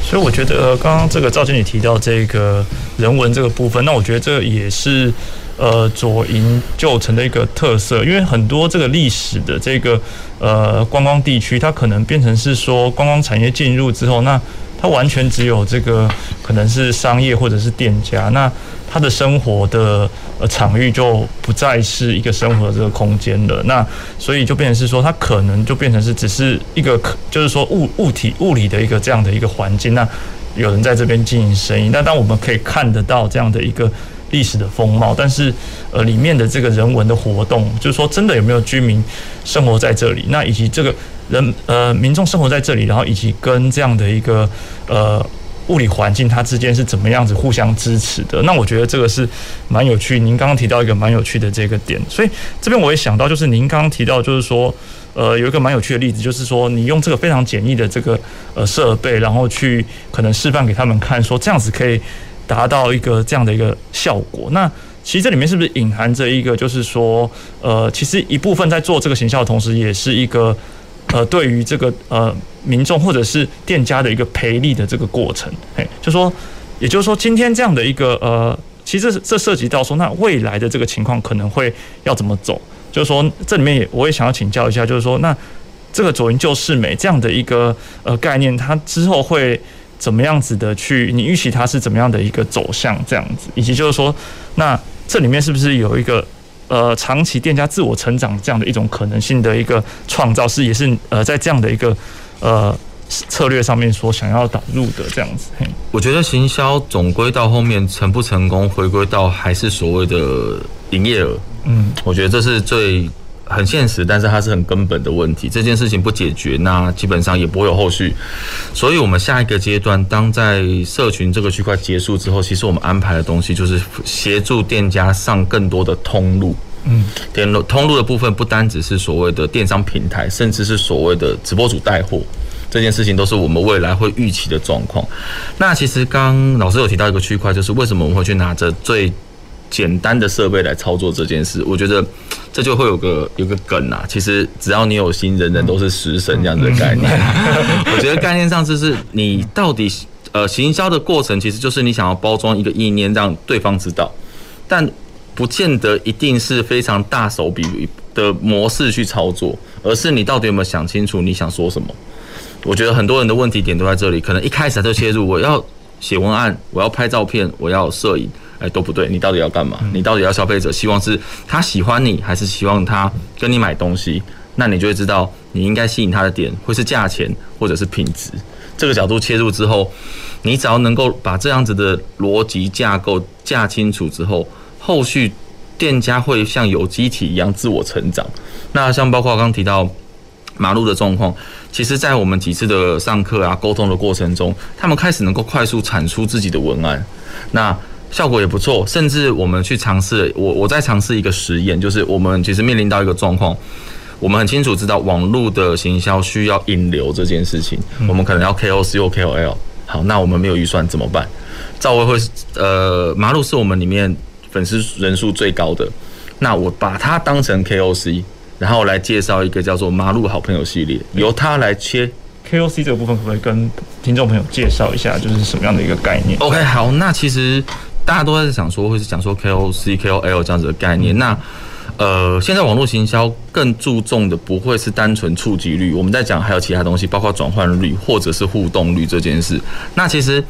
Speaker 1: 所以我觉得刚刚这个赵经理提到这个人文这个部分，那我觉得这也是。呃，左营旧城的一个特色，因为很多这个历史的这个呃观光地区，它可能变成是说观光产业进入之后，那它完全只有这个可能是商业或者是店家，那它的生活的呃场域就不再是一个生活的这个空间了。那所以就变成是说，它可能就变成是只是一个可就是说物物体物理的一个这样的一个环境。那有人在这边经营生意，那当我们可以看得到这样的一个。历史的风貌，但是呃，里面的这个人文的活动，就是说，真的有没有居民生活在这里？那以及这个人呃，民众生活在这里，然后以及跟这样的一个呃物理环境，它之间是怎么样子互相支持的？那我觉得这个是蛮有趣。您刚刚提到一个蛮有趣的这个点，所以这边我也想到，就是您刚刚提到，就是说呃，有一个蛮有趣的例子，就是说你用这个非常简易的这个呃设备，然后去可能示范给他们看，说这样子可以。达到一个这样的一个效果，那其实这里面是不是隐含着一个，就是说，呃，其实一部分在做这个行销的同时，也是一个呃，对于这个呃民众或者是店家的一个赔利的这个过程，嘿，就说，也就是说，今天这样的一个呃，其实这涉及到说，那未来的这个情况可能会要怎么走？就是说，这里面也我也想要请教一下，就是说，那这个左营旧市美这样的一个呃概念，它之后会。怎么样子的去？你预期它是怎么样的一个走向？这样子，以及就是说，那这里面是不是有一个呃长期店家自我成长这样的一种可能性的一个创造？是也是呃在这样的一个呃策略上面所想要导入的这样子。
Speaker 2: 我觉得行销总归到后面成不成功，回归到还是所谓的营业额。嗯，我觉得这是最。很现实，但是它是很根本的问题。这件事情不解决，那基本上也不会有后续。所以，我们下一个阶段，当在社群这个区块结束之后，其实我们安排的东西就是协助店家上更多的通路。嗯，电路通路的部分不单只是所谓的电商平台，甚至是所谓的直播主带货，这件事情都是我们未来会预期的状况。那其实刚老师有提到一个区块，就是为什么我们会去拿着最简单的设备来操作这件事，我觉得这就会有个有个梗啊。其实只要你有心，人人都是食神这样子的概念。我觉得概念上就是你到底呃行销的过程，其实就是你想要包装一个意念，让对方知道，但不见得一定是非常大手笔的模式去操作，而是你到底有没有想清楚你想说什么？我觉得很多人的问题点都在这里，可能一开始就切入，我要写文案，我要拍照片，我要摄影。哎，都不对，你到底要干嘛？你到底要消费者希望是他喜欢你，还是希望他跟你买东西？那你就会知道，你应该吸引他的点会是价钱，或者是品质。这个角度切入之后，你只要能够把这样子的逻辑架构架清楚之后，后续店家会像有机体一样自我成长。那像包括刚提到马路的状况，其实在我们几次的上课啊沟通的过程中，他们开始能够快速产出自己的文案。那效果也不错，甚至我们去尝试，我我在尝试一个实验，就是我们其实面临到一个状况，我们很清楚知道网络的行销需要引流这件事情，我们可能要 KOC 或 KOL，好，那我们没有预算怎么办？赵薇会呃，马路是我们里面粉丝人数最高的，那我把它当成 KOC，然后来介绍一个叫做马路好朋友系列，由他来切。
Speaker 1: KOC 这个部分可不可以跟听众朋友介绍一下，就是什么样的一个概念
Speaker 2: ？OK，好，那其实大家都在想说，会是讲说 KOC、KOL 这样子的概念。那呃，现在网络行销更注重的不会是单纯触及率，我们在讲还有其他东西，包括转换率或者是互动率这件事。那其实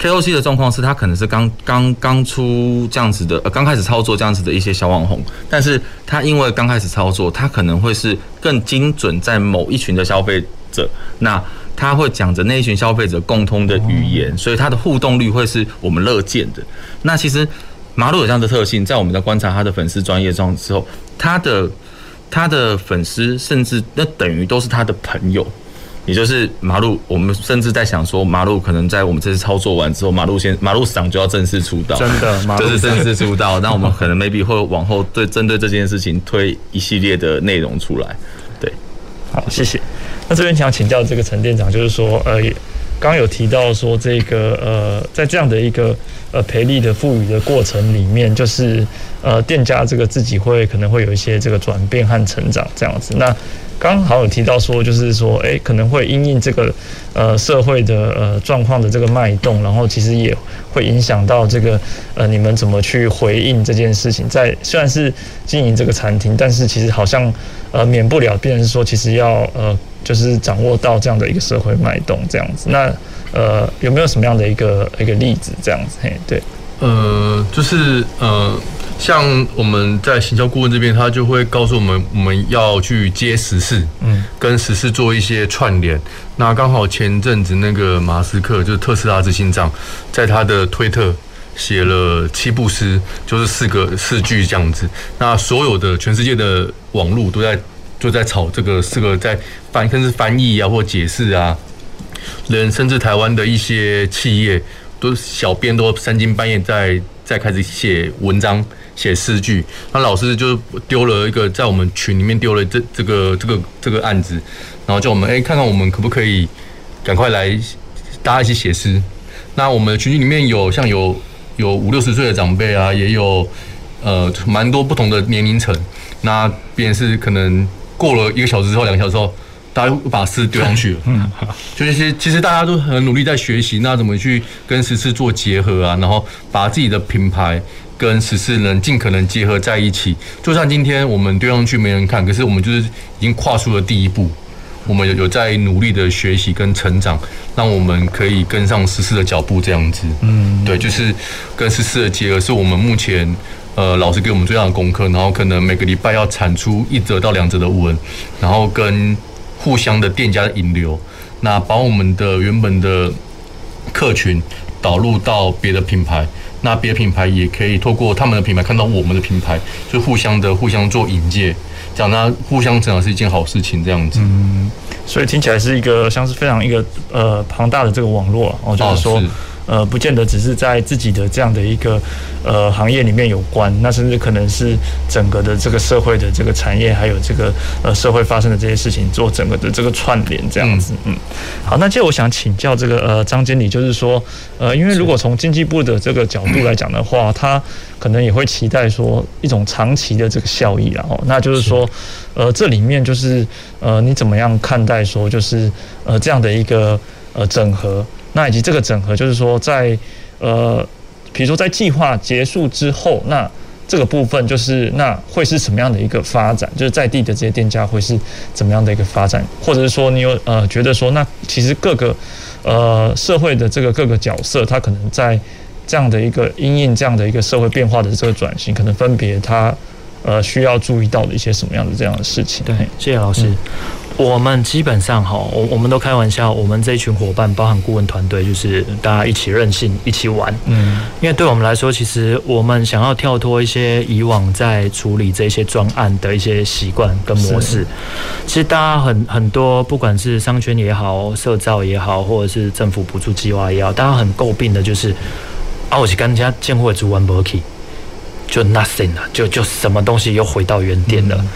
Speaker 2: KOC 的状况是，他可能是刚刚刚出这样子的，呃，刚开始操作这样子的一些小网红，但是他因为刚开始操作，他可能会是更精准在某一群的消费者，那他会讲着那一群消费者共通的语言，所以他的互动率会是我们乐见的。那其实。马路有这样的特性，在我们在观察他的粉丝专业状之后，他的他的粉丝甚至那等于都是他的朋友，也就是马路。我们甚至在想说，马路可能在我们这次操作完之后，马路先马路桑就要正式出道，
Speaker 1: 真的，
Speaker 2: 就是正式出道。那我们可能 maybe 会往后对针对这件事情推一系列的内容出来。对，
Speaker 1: 好，谢谢。那这边想请教这个陈店长，就是说，呃。刚有提到说，这个呃，在这样的一个呃培力的赋予的过程里面，就是呃店家这个自己会可能会有一些这个转变和成长这样子。那刚好有提到说，就是说，哎，可能会因应这个呃社会的呃状况的这个脉动，然后其实也会影响到这个呃你们怎么去回应这件事情。在虽然是经营这个餐厅，但是其实好像呃免不了，变成说其实要呃。就是掌握到这样的一个社会脉动，这样子。那呃，有没有什么样的一个一个例子？这样子，嘿，对，
Speaker 5: 呃，就是呃，像我们在行销顾问这边，他就会告诉我们，我们要去接时事，嗯，跟时事做一些串联。那刚好前阵子那个马斯克，就是特斯拉执行长，在他的推特写了七步诗，就是四个四句这样子。那所有的全世界的网络都在。就在炒这个，四个在翻，甚至翻译啊，或解释啊，人甚至台湾的一些企业，都小编都三更半夜在在开始写文章、写诗句。那老师就丢了一个在我们群里面丢了这这个这个这个案子，然后叫我们哎、看看我们可不可以赶快来大家一起写诗。那我们群里面有像有有五六十岁的长辈啊，也有呃蛮多不同的年龄层。那边是可能。过了一个小时之后，两个小时之后，大家又把诗丢上去了。嗯，就一些其实大家都很努力在学习，那怎么去跟时事做结合啊？然后把自己的品牌跟时事能尽可能结合在一起。就算今天我们丢上去没人看，可是我们就是已经跨出了第一步。我们有有在努力的学习跟成长，让我们可以跟上时事的脚步，这样子。嗯，对，就是跟时事的结合，是我们目前。呃，老师给我们最大的功课，然后可能每个礼拜要产出一则到两则的文，然后跟互相的店家的引流，那把我们的原本的客群导入到别的品牌，那别的品牌也可以透过他们的品牌看到我们的品牌，就互相的互相做引介，讲他互相成长是一件好事情，这样子。
Speaker 1: 嗯，所以听起来是一个像是非常一个呃庞大的这个网络，我就是说。呃，不见得只是在自己的这样的一个呃行业里面有关，那甚至可能是整个的这个社会的这个产业，还有这个呃社会发生的这些事情，做整个的这个串联这样子。嗯，好，那接着我想请教这个呃张经理，就是说呃，因为如果从经济部的这个角度来讲的话，他可能也会期待说一种长期的这个效益，然后那就是说呃这里面就是呃你怎么样看待说就是呃这样的一个呃整合？那以及这个整合，就是说在呃，比如说在计划结束之后，那这个部分就是那会是什么样的一个发展？就是在地的这些店家会是怎么样的一个发展？或者是说你有呃觉得说，那其实各个呃社会的这个各个角色，它可能在这样的一个因应这样的一个社会变化的这个转型，可能分别它呃需要注意到的一些什么样的这样的事情？
Speaker 4: 对，谢谢老师。我们基本上哈，我我们都开玩笑，我们这一群伙伴，包含顾问团队，就是大家一起任性，一起玩。嗯，因为对我们来说，其实我们想要跳脱一些以往在处理这些专案的一些习惯跟模式。其实大家很很多，不管是商圈也好，社造也好，或者是政府补助计划也好，大家很诟病的就是啊，我去跟人家见货主玩不起，就 nothing 了，就就什么东西又回到原点了。嗯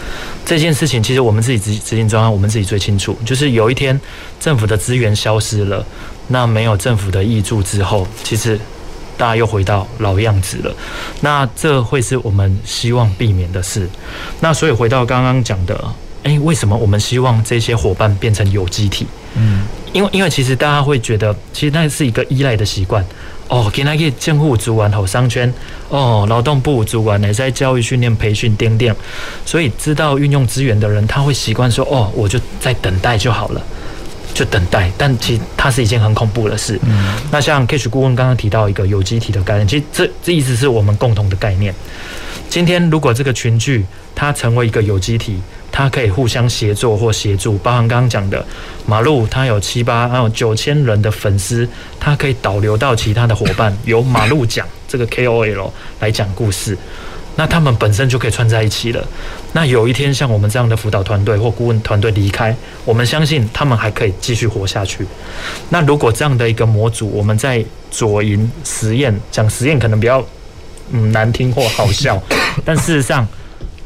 Speaker 4: 这件事情其实我们自己执执行专案，我们自己最清楚。就是有一天政府的资源消失了，那没有政府的挹注之后，其实大家又回到老样子了。那这会是我们希望避免的事。那所以回到刚刚讲的，诶，为什么我们希望这些伙伴变成有机体？嗯，因为因为其实大家会觉得，其实那是一个依赖的习惯。哦，今仔日政府资源好商圈，哦，劳动部资源呢在教育训练培训点点，所以知道运用资源的人，他会习惯说，哦，我就在等待就好了，就等待。但其实它是一件很恐怖的事。嗯，那像 Kash 顾问刚刚提到一个有机体的概念，其实这这意思是我们共同的概念。今天如果这个群聚它成为一个有机体。它可以互相协作或协助，包含刚刚讲的马路，它有七八还有九千人的粉丝，它可以导流到其他的伙伴，由马路讲这个 KOL 来讲故事，那他们本身就可以串在一起了。那有一天像我们这样的辅导团队或顾问团队离开，我们相信他们还可以继续活下去。那如果这样的一个模组，我们在左营实验讲实验可能比较嗯难听或好笑，但事实上，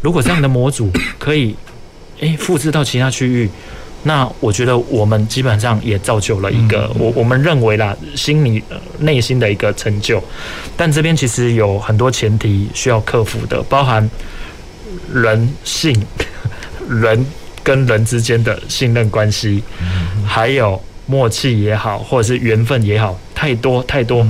Speaker 4: 如果这样的模组可以。诶，复制到其他区域，那我觉得我们基本上也造就了一个我我们认为啦，心里内心的一个成就。但这边其实有很多前提需要克服的，包含人性、人跟人之间的信任关系，还有默契也好，或者是缘分也好，太多太多，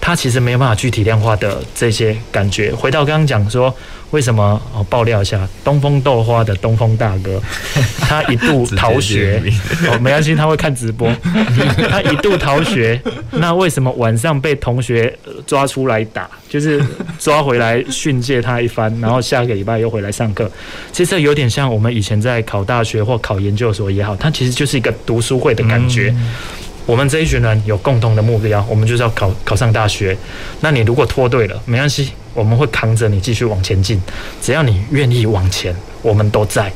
Speaker 4: 它其实没有办法去体量化的这些感觉。回到刚刚讲说。为什么？哦，爆料一下，东风豆花的东风大哥，他一度逃学。哦，没关系，他会看直播。他一度逃学，那为什么晚上被同学抓出来打？就是抓回来训诫他一番，然后下个礼拜又回来上课。其实有点像我们以前在考大学或考研究所也好，它其实就是一个读书会的感觉。我们这一群人有共同的目标，我们就是要考考上大学。那你如果脱队了，没关系。我们会扛着你继续往前进，只要你愿意往前，我们都在。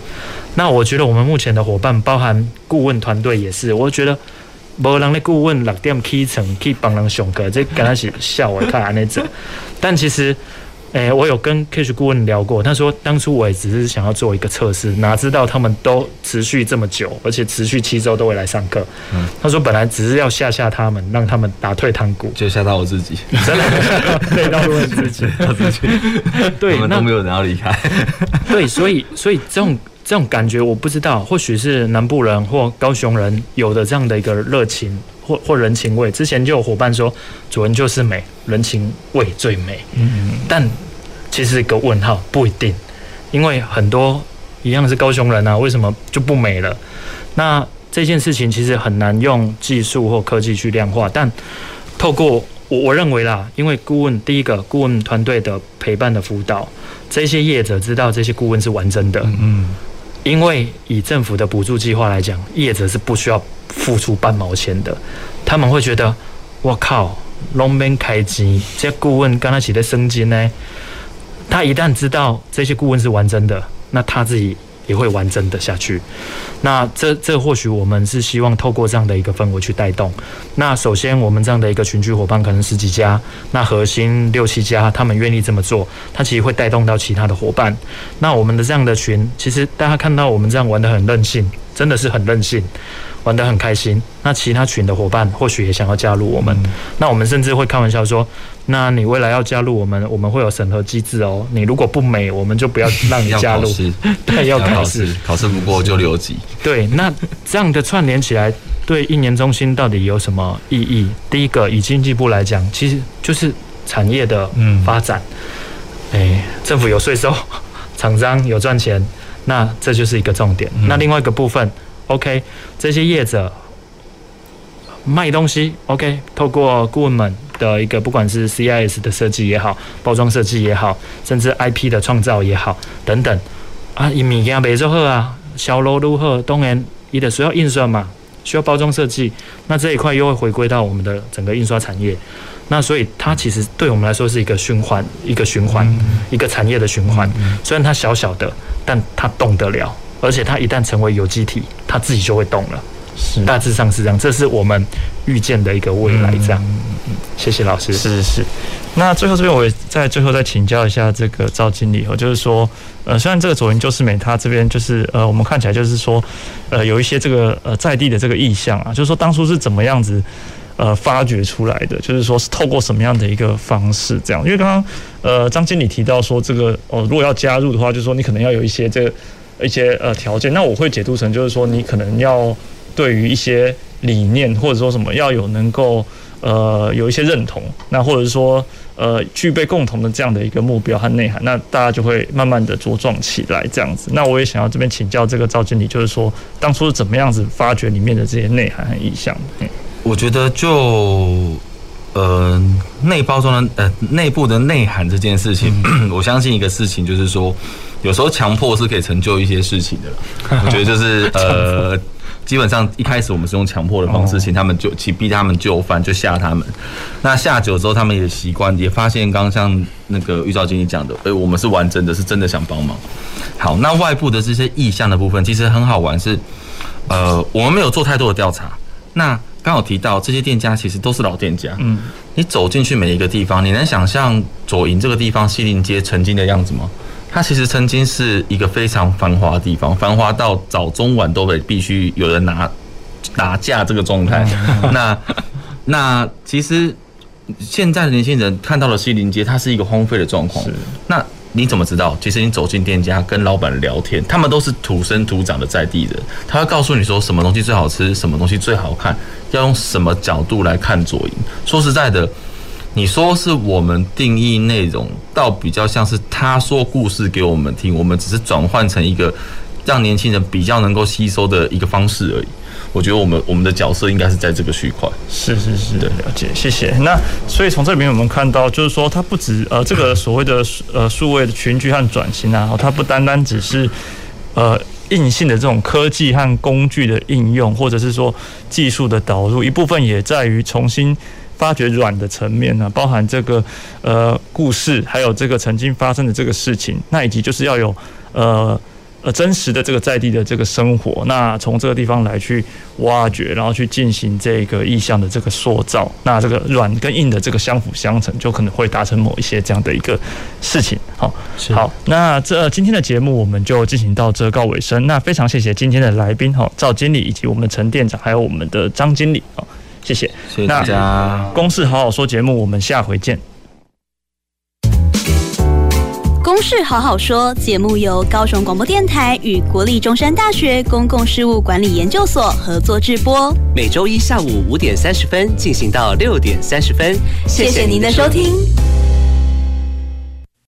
Speaker 4: 那我觉得我们目前的伙伴，包含顾问团队也是，我觉得没人的顾问六点起床去帮人上课，这刚开始笑我看那种，但其实。诶、欸，我有跟 Cash 顾问聊过，他说当初我也只是想要做一个测试，哪知道他们都持续这么久，而且持续七周都会来上课。嗯，他说本来只是要吓吓他们，让他们打退堂鼓，
Speaker 2: 就吓到我自己，
Speaker 4: 真的累到我自己，自己。对，
Speaker 2: 我们都没有人要离开。
Speaker 4: 对，所以所以这种这种感觉，我不知道，或许是南部人或高雄人有的这样的一个热情。或或人情味，之前就有伙伴说，主人就是美，人情味最美。嗯，但其实一个问号，不一定，因为很多一样是高雄人啊，为什么就不美了？那这件事情其实很难用技术或科技去量化，但透过我我认为啦，因为顾问第一个顾问团队的陪伴的辅导，这些业者知道这些顾问是完整的。嗯，因为以政府的补助计划来讲，业者是不需要。付出半毛钱的，他们会觉得，我靠，拢免开机，这些顾问刚才起的升金呢？他一旦知道这些顾问是完整的，那他自己也会完整的下去。那这这或许我们是希望透过这样的一个氛围去带动。那首先，我们这样的一个群居伙伴可能十几家，那核心六七家，他们愿意这么做，他其实会带动到其他的伙伴。那我们的这样的群，其实大家看到我们这样玩的很任性，真的是很任性。玩得很开心，那其他群的伙伴或许也想要加入我们，嗯。那我们甚至会开玩笑说：“那你未来要加入我们，我们会有审核机制哦。你如果不美，我们就不要让你加入。对，要考试，
Speaker 2: 考试不过就留级。
Speaker 4: 对，那这样的串联起来，对一年中心到底有什么意义？第一个，以经济部来讲，其实就是产业的发展。哎、嗯欸，政府有税收，厂商有赚钱，那这就是一个重点。嗯、那另外一个部分。OK，这些业者卖东西，OK，透过顾问们的一个不管是 CIS 的设计也好，包装设计也好，甚至 IP 的创造也好，等等啊，以物件卖就好啊，销路如何，当然你得需要印刷嘛，需要包装设计，那这一块又会回归到我们的整个印刷产业，那所以它其实对我们来说是一个循环，一个循环，一个产业的循环，虽然它小小的，但它动得了。而且它一旦成为有机体，它自己就会动了。是，大致上是这样，这是我们预见的一个未来。这样，谢谢老师。是是是。那最后这边，我也在最后再请教一下这个赵经理哦，就是说，呃，虽然这个左营就是美，他这边就是呃，我们看起来就是说，呃，有一些这个呃在地的这个意向啊，就是说当初是怎么样子呃发掘出来的，就是说是透过什么样的一个方式这样？因为刚刚呃张经理提到说，这个哦，如果要加入的话，就是说你可能要有一些这个。一些呃条件，那我会解读成就是说，你可能要对于一些理念或者说什么要有能够
Speaker 1: 呃有一些认同，那或者是说呃具备共同的这样的一个目标和内涵，那大家就会慢慢的茁壮起来这样子。那我也想要这边请教这个赵经理，就是说当初是怎么样子发掘里面的这些内涵和意向？嗯，
Speaker 2: 我觉得就。呃，内包装的呃内部的内涵这件事情，嗯、我相信一个事情就是说，有时候强迫是可以成就一些事情的。我觉得就是呃，基本上一开始我们是用强迫的方式，请他们就去逼他们就范，就吓他们。那下酒之后，他们也习惯，也发现刚刚像那个玉照经理讲的，哎，我们是完整的，是真的想帮忙。好，那外部的这些意向的部分，其实很好玩，是呃，我们没有做太多的调查。那刚好提到这些店家其实都是老店家，嗯，你走进去每一个地方，你能想象左营这个地方西林街曾经的样子吗？它其实曾经是一个非常繁华的地方，繁华到早中晚都得必须有人拿拿架这个状态。那那其实现在的年轻人看到了西林街，它是一个荒废的状况。那。你怎么知道？其实你走进店家跟老板聊天，他们都是土生土长的在地人，他会告诉你说什么东西最好吃，什么东西最好看，要用什么角度来看左营。说实在的，你说是我们定义内容，倒比较像是他说故事给我们听，我们只是转换成一个让年轻人比较能够吸收的一个方式而已。我觉得我们我们的角色应该是在这个区块。
Speaker 1: 是是是的，了解，谢谢。那所以从这里面我们看到，就是说它不止呃这个所谓的呃数位的群聚和转型啊，它不单单只是呃硬性的这种科技和工具的应用，或者是说技术的导入，一部分也在于重新发掘软的层面呢，包含这个呃故事，还有这个曾经发生的这个事情，那以及就是要有呃。呃，真实的这个在地的这个生活，那从这个地方来去挖掘，然后去进行这个意象的这个塑造，那这个软跟硬的这个相辅相成，就可能会达成某一些这样的一个事情。好，好，那这今天的节目我们就进行到这告尾声。那非常谢谢今天的来宾哈，赵经理以及我们的陈店长，还有我们的张经理啊，谢谢，
Speaker 2: 谢谢大家。
Speaker 1: 公事好好说节目，我们下回见。
Speaker 3: 公事好好说节目由高雄广播电台与国立中山大学公共事务管理研究所合作制播，
Speaker 12: 每周一下午五点三十分进行到六点三十分。谢谢您的收听。